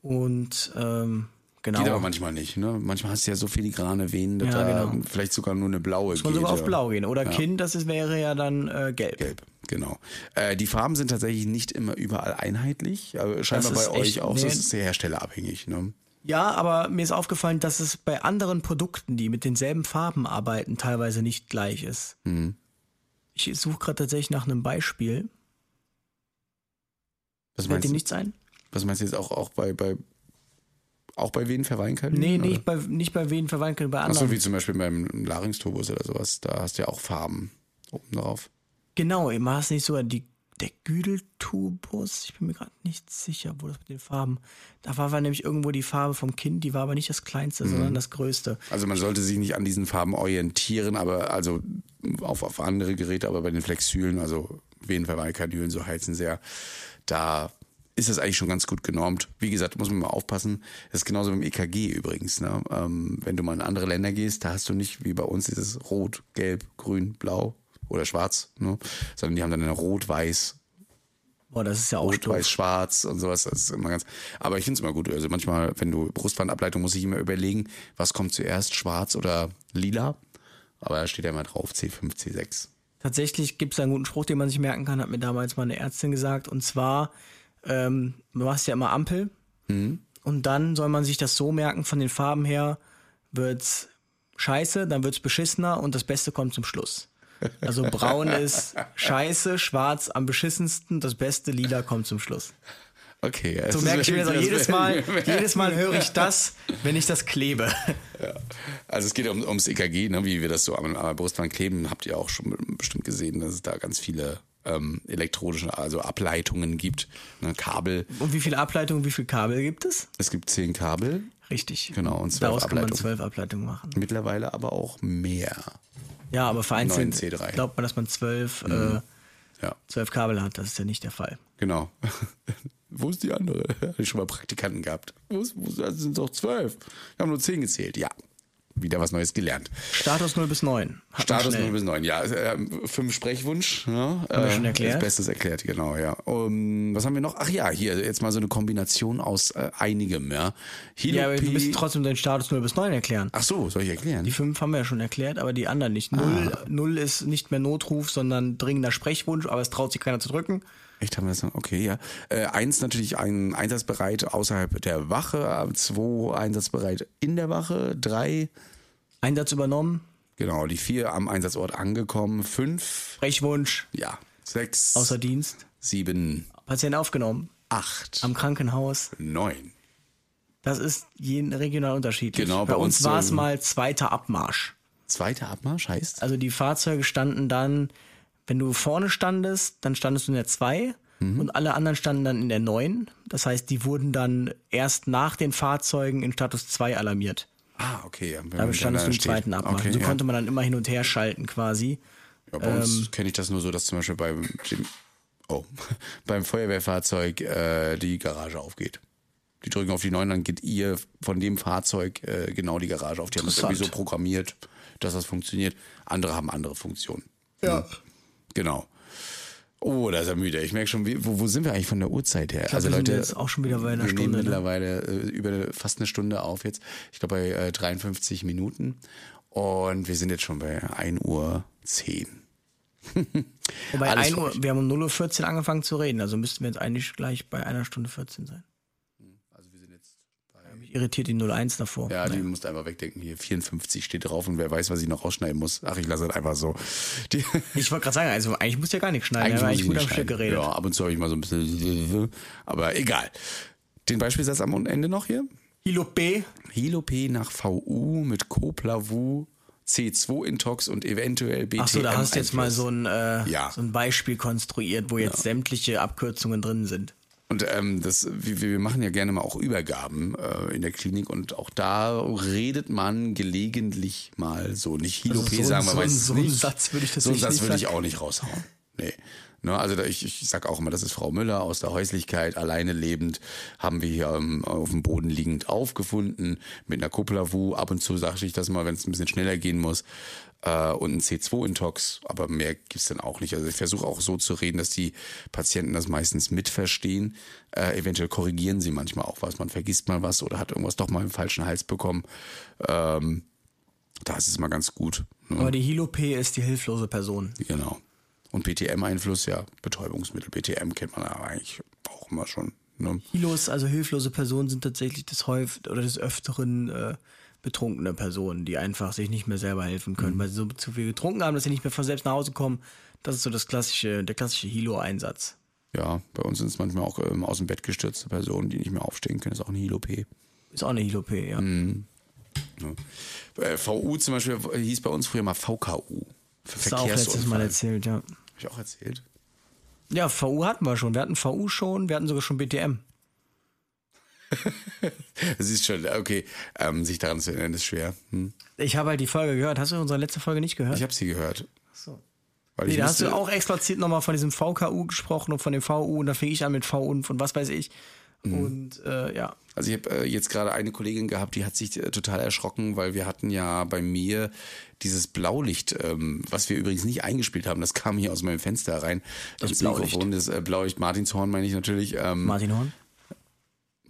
Und ähm, genau. Geht aber manchmal nicht. Ne? Manchmal hast du ja so filigrane Venen, dass Ja, da genau. vielleicht sogar nur eine blaue Muss man sogar auf blau gehen. Oder Ja. Kind, das ist, wäre ja dann äh, gelb. Gelb, genau. Äh, die Farben sind tatsächlich nicht immer überall einheitlich. Aber scheinbar Das bei euch echt- auch. nee. Das ist sehr herstellerabhängig. Ne? Ja, aber mir ist aufgefallen, dass es bei anderen Produkten, die mit denselben Farben arbeiten, teilweise nicht gleich ist. Mhm. Ich suche gerade tatsächlich nach einem Beispiel. Was Fällt meinst, dir du, nichts ein? was meinst du jetzt auch, auch bei, bei auch bei Venen verweinkalten? Nee, oder? nicht bei, nicht bei wen verwandeln, bei Ach anderen. so, wie zum Beispiel beim Larynxturbus oder sowas. Da hast du ja auch Farben oben drauf. Genau, war es nicht sogar die, der Güdeltubus? Ich bin mir gerade nicht sicher, wo das mit den Farben. Da war, war nämlich irgendwo die Farbe vom Kind, die war aber nicht das kleinste, Mhm. sondern das größte. Also man sollte sich nicht an diesen Farben orientieren, aber also auf, auf andere Geräte, aber bei den Flexylen, also Venenverweilkadülen, so heißen sehr, da ist das eigentlich schon ganz gut genormt. Wie gesagt, muss man mal aufpassen. Das ist genauso dem EKG übrigens. Ne? Ähm, wenn du mal in andere Länder gehst, da hast du nicht wie bei uns dieses Rot, Gelb, Grün, Blau oder Schwarz, ne? sondern die haben dann eine Rot, Weiß, Boah, das ist ja auch Rot, Weiß. Schwarz und sowas. Das ist immer ganz. Aber ich finde es immer gut. Also manchmal, wenn du Brustwandableitung, muss ich immer überlegen, was kommt zuerst, schwarz oder lila. Aber da steht ja immer drauf, C5, C6. Tatsächlich gibt es einen guten Spruch, den man sich merken kann, hat mir damals mal eine Ärztin gesagt. Und zwar, ähm, du machst ja immer Ampel. Mhm. Und dann soll man sich das so merken, von den Farben her wird's scheiße, dann wird's beschissener und das Beste kommt zum Schluss. Also braun ist scheiße, schwarz am beschissensten, das Beste lila kommt zum Schluss. Okay. So merke ich mir das auch jedes Mal, jedes Mal höre ich das, wenn ich das klebe. Also es geht um, ums EKG, ne, wie wir das so am, am Brustwand kleben, habt ihr auch schon bestimmt gesehen, dass es da ganz viele ähm, elektronische, also Ableitungen gibt, ne, Kabel. Und wie viele Ableitungen, wie viele Kabel gibt es? Es gibt zehn Kabel, Richtig. Genau, und zwölf Daraus kann man Ableitungen. zwölf Ableitungen machen. mittlerweile aber auch mehr. Ja, aber vereinzelt 9 C3. glaubt man, dass man zwölf, Mhm. äh, Ja, zwölf Kabel hat. Das ist ja nicht der Fall. genau. Wo ist die andere? Hatte ich schon mal Praktikanten gehabt. Wo, ist, wo sind doch zwölf. Wir haben nur zehn gezählt. Ja, wieder was Neues gelernt. Status 0 bis 9. Hat man Status schnell. 0 bis 9, ja. äh, Fünf Sprechwunsch. Ja, Haben wir schon erklärt? Ist Bestes erklärt, genau, ja. Um, was haben wir noch? Ach ja, hier jetzt mal so eine Kombination aus äh, einigem, ja. Hilo Ja, aber du musst trotzdem den Status 0 bis 9 erklären. Ach so, soll ich erklären? Die fünf haben wir ja schon erklärt, aber die anderen nicht. Null, Ah. Null ist nicht mehr Notruf, sondern dringender Sprechwunsch, aber es traut sich keiner zu drücken. Echt, haben wir das noch? Okay, ja. Äh, eins natürlich ein einsatzbereit außerhalb der Wache, äh, zwei einsatzbereit in der Wache, drei, Einsatz übernommen, genau, die vier am Einsatzort angekommen, fünf, Sprechwunsch, ja, sechs, außer Dienst, sieben, Patient aufgenommen, acht, am Krankenhaus, neun. Das ist jeden regional unterschiedlich. Genau, bei, bei uns, uns war es so- mal zweiter Abmarsch. Zweiter Abmarsch heißt? Also die Fahrzeuge standen dann, wenn du vorne standest, dann standest du in der 2 Mhm. und alle anderen standen dann in der 9. Das heißt, die wurden dann erst nach den Fahrzeugen in Status 2 alarmiert. Ah, okay. Da standest du im zweiten Abmarsch. Okay, so ja. konnte man dann immer hin und her schalten quasi. Ja, bei Ähm, uns kenne ich das nur so, dass zum Beispiel beim, dem, oh, beim Feuerwehrfahrzeug äh, die Garage aufgeht. Die drücken auf die 9, dann geht ihr von dem Fahrzeug äh, genau die Garage auf. Die haben das irgendwie so programmiert, dass das funktioniert. Andere haben andere Funktionen. Ja. Genau. Oh, da ist er müde. Ich merke schon, wo, wo sind wir eigentlich von der Uhrzeit her? glaub, wir sind jetzt auch schon wieder bei einer wir nehmen Stunde, ne? mittlerweile äh, über fast eine Stunde auf jetzt. Ich glaube bei äh, 53 Minuten. Und wir sind jetzt schon bei 1 Uhr 10. Wobei Alles 1 für Uhr, wir haben um 0.14 Uhr angefangen zu reden, also müssten wir jetzt eigentlich gleich bei einer Stunde 14 sein. Also wir sind jetzt Mich irritiert die 01 davor. Ja, die Naja. musst du einfach wegdenken. Hier 54 steht drauf und wer weiß, was ich noch rausschneiden muss. Ach, ich lasse es einfach so. Die, Ich wollte gerade sagen, also eigentlich muss ja gar nichts schneiden. eigentlich haben muss eigentlich ich gut nicht am Stück schneiden. geredet. Ja, ab und zu habe ich mal so ein bisschen. Aber egal. Den Beispielsatz am Ende noch hier. Hilo B. Hilo P nach VU mit Coplavu, C2 Intox und eventuell BTM. Achso, da hast du jetzt mal so ein, äh, Ja. so ein Beispiel konstruiert, wo jetzt sämtliche Abkürzungen drin sind. Und ähm, das, wir, wir machen ja gerne mal auch Übergaben äh, in der Klinik und auch da redet man gelegentlich mal so nicht Hilo Also so ein- sagen, man so ein- so einen nicht. Satz würde ich So einen Satz würde ich auch nicht raushauen. Nee. Ne, also da, ich, ich sag auch immer, das ist Frau Müller aus der Häuslichkeit, alleine lebend, haben wir hier ähm, auf dem Boden liegend aufgefunden, mit einer Kuppelavu. Ab und zu sage ich das mal, wenn es ein bisschen schneller gehen muss. Äh, und ein C2-Intox, aber mehr gibt's dann auch nicht. Also ich versuche auch so zu reden, dass die Patienten das meistens mitverstehen. Äh, eventuell korrigieren sie manchmal auch was. Man vergisst mal was oder hat irgendwas doch mal im falschen Hals bekommen. Ähm, da ist es mal ganz gut. Ne? Aber die Hilo P ist die hilflose Person. Genau. Und BTM-Einfluss, ja, Betäubungsmittel, BTM kennt man ja eigentlich auch immer schon. Ne? Hilos, also hilflose Personen, sind tatsächlich des häufig oder des öfteren äh, betrunkene Personen, die einfach sich nicht mehr selber helfen Mhm. können, weil sie so zu viel getrunken haben, dass sie nicht mehr von selbst nach Hause kommen. Das ist so das klassische, der klassische Hilo-Einsatz. Ja, bei uns sind es manchmal auch ähm, aus dem Bett gestürzte Personen, die nicht mehr aufstehen können. Das ist auch ein Hilo-P. Ist auch eine Hilo P, ja. Mhm. Äh, VU zum Beispiel hieß bei uns früher mal VKU. Für Das ist auch letztes Mal erzählt, ja. Hab ich auch erzählt? Ja, VU hatten wir schon. Wir hatten VU schon, wir hatten sogar schon BTM. Das ist schon, okay, ähm, sich daran zu erinnern, ist schwer. Hm. Ich habe halt die Folge gehört. Hast du unsere letzte Folge nicht gehört? Ich habe sie gehört. so. Weil Nee, da hast du auch explizit nochmal von diesem VKU gesprochen und von dem VU und da fing ich an mit VU und was weiß ich. Mhm. Und äh, ja. Also ich habe äh, jetzt gerade eine Kollegin gehabt, die hat sich äh, total erschrocken, weil wir hatten ja bei mir dieses Blaulicht, ähm, was wir übrigens nicht eingespielt haben, das kam hier aus meinem Fenster rein. Das ins Blaulicht. Mikrofon, das äh, Blaulicht Martinshorn meine ich natürlich. Ähm, Martin Horn?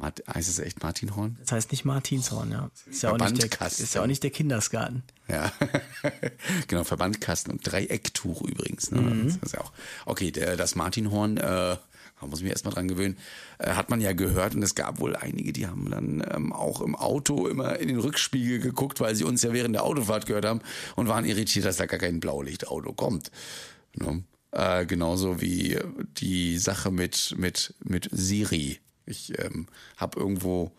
Mart heißt es echt Martinhorn? Das heißt nicht Martinshorn, ja. Ist ja, auch nicht der, ist ja auch nicht der Kindersgarten. Ja, genau, Verbandkasten und Dreiecktuch übrigens. Ne? Mhm. Das ist ja auch. Okay, der, das Martinhorn, äh, da muss ich mich erstmal dran gewöhnen, äh, hat man ja gehört und es gab wohl einige, die haben dann ähm, auch im Auto immer in den Rückspiegel geguckt, weil sie uns ja während der Autofahrt gehört haben und waren irritiert, dass da gar kein Blaulichtauto kommt. Ne? Äh, genauso wie die Sache mit, mit, mit Siri. Ich ähm, habe irgendwo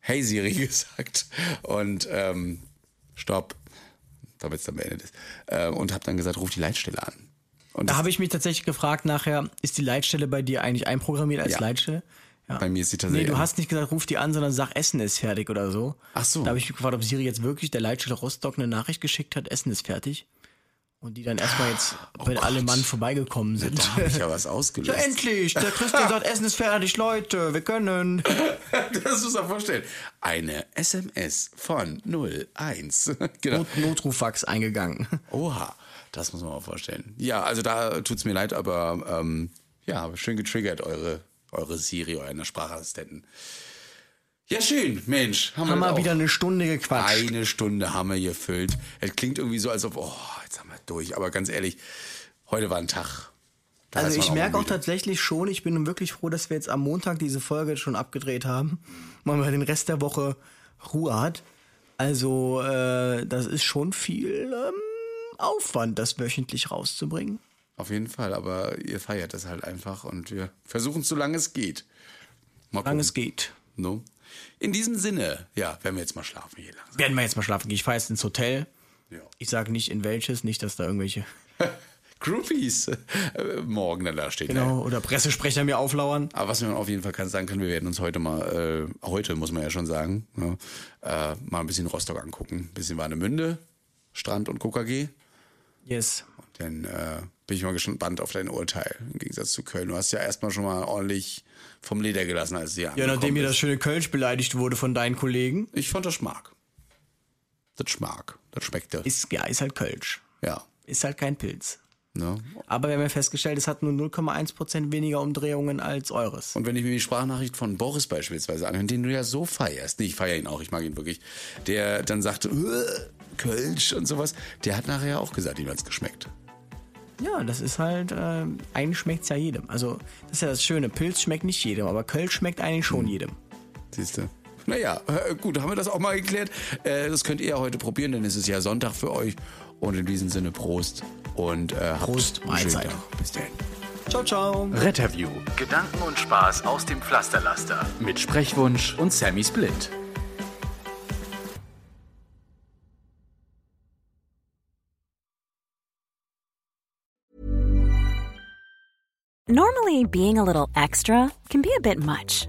Hey Siri gesagt und ähm, Stopp, damit es dann beendet ist. Äh, und habe dann gesagt, ruf die Leitstelle an. Und Da habe ich mich tatsächlich gefragt nachher, ist die Leitstelle bei dir eigentlich einprogrammiert als Ja. Leitstelle? Ja. Bei mir ist sie Nee, tatsächlich. du hast nicht gesagt, ruf die an, sondern sag, Essen ist fertig oder so. Ach so. Da habe ich mich gefragt, ob Siri jetzt wirklich der Leitstelle Rostock eine Nachricht geschickt hat, Essen ist fertig. Und die dann erstmal jetzt, wenn alle Oh Gott. Mann vorbeigekommen sind. da habe ich ja was Ja, ausgelöst. endlich! Der Christian sagt, Essen ist fertig, Leute, wir können. das muss man vorstellen. Eine SMS von 01. genau. Not Notruffax eingegangen. Oha, das muss man mal vorstellen. Ja, also da tut's mir leid, aber ähm, ja, schön getriggert, eure, eure Siri, euren Sprachassistenten. Ja, schön, Mensch. Haben, Haben wir wieder eine Stunde gequatscht. Eine Stunde haben wir gefüllt. Es klingt irgendwie so, als ob, oh, jetzt haben wir durch. Aber ganz ehrlich, heute war ein Tag. Da Also ich mal merke auch tatsächlich schon, ich bin wirklich froh, dass wir jetzt am Montag diese Folge schon abgedreht haben. Man den Rest der Woche Ruhe hat. Also äh, das ist schon viel ähm, Aufwand, das wöchentlich rauszubringen. Auf jeden Fall, aber ihr feiert das halt einfach und wir versuchen es, solange es geht. Mal Solange es geht. No? In diesem Sinne, ja, werden wir jetzt mal schlafen hier langsam. Werden wir jetzt mal schlafen gehen. Ich fahre jetzt ins Hotel. Ja. Ich sage nicht in welches, nicht, dass da irgendwelche Groupies äh, morgen dann da stehen. genau, oder Pressesprecher mir auflauern. Aber was man auf jeden Fall kann sagen kann, wir werden uns heute mal, äh, heute muss man ja schon sagen, ne, äh, mal ein bisschen Rostock angucken. Ein bisschen Warnemünde, Strand und KKG. Yes. Dann äh, bin ich mal gespannt auf dein Urteil im Gegensatz zu Köln. Du hast ja erstmal schon mal ordentlich vom Leder gelassen, als sie Ja, nachdem mir das schöne Kölsch beleidigt wurde von deinen Kollegen, Ich fand das schmack. Das schmack. Das schmeckte. ist, ja, ist halt Kölsch. ja. Ist halt kein Pilz. Ne? Aber wir haben ja festgestellt, es hat nur 0,1% weniger Umdrehungen als eures. Und wenn ich mir die Sprachnachricht von Boris beispielsweise anhöre, den du ja so feierst, nee, ich feiere ihn auch, ich mag ihn wirklich, der dann sagte, "Uah, Kölsch und sowas, der hat nachher auch gesagt, ihm hat's geschmeckt. Ja, das ist halt, äh, eigentlich schmeckt's ja jedem. Also, das ist ja das Schöne. Pilz schmeckt nicht jedem, aber Kölsch schmeckt eigentlich schon jedem. Siehst du? Naja, äh, gut, haben wir das auch mal geklärt. Äh, Das könnt ihr ja heute probieren, denn es ist ja Sonntag für euch. Und in diesem Sinne Prost und äh, Prost, Mahlzeit. Bis dahin. Ciao, ciao. Retterview. Gedanken und Spaß aus dem Pflasterlaster. Mit Sprechwunsch und Sammy Split. Normally, being a little extra can be a bit much,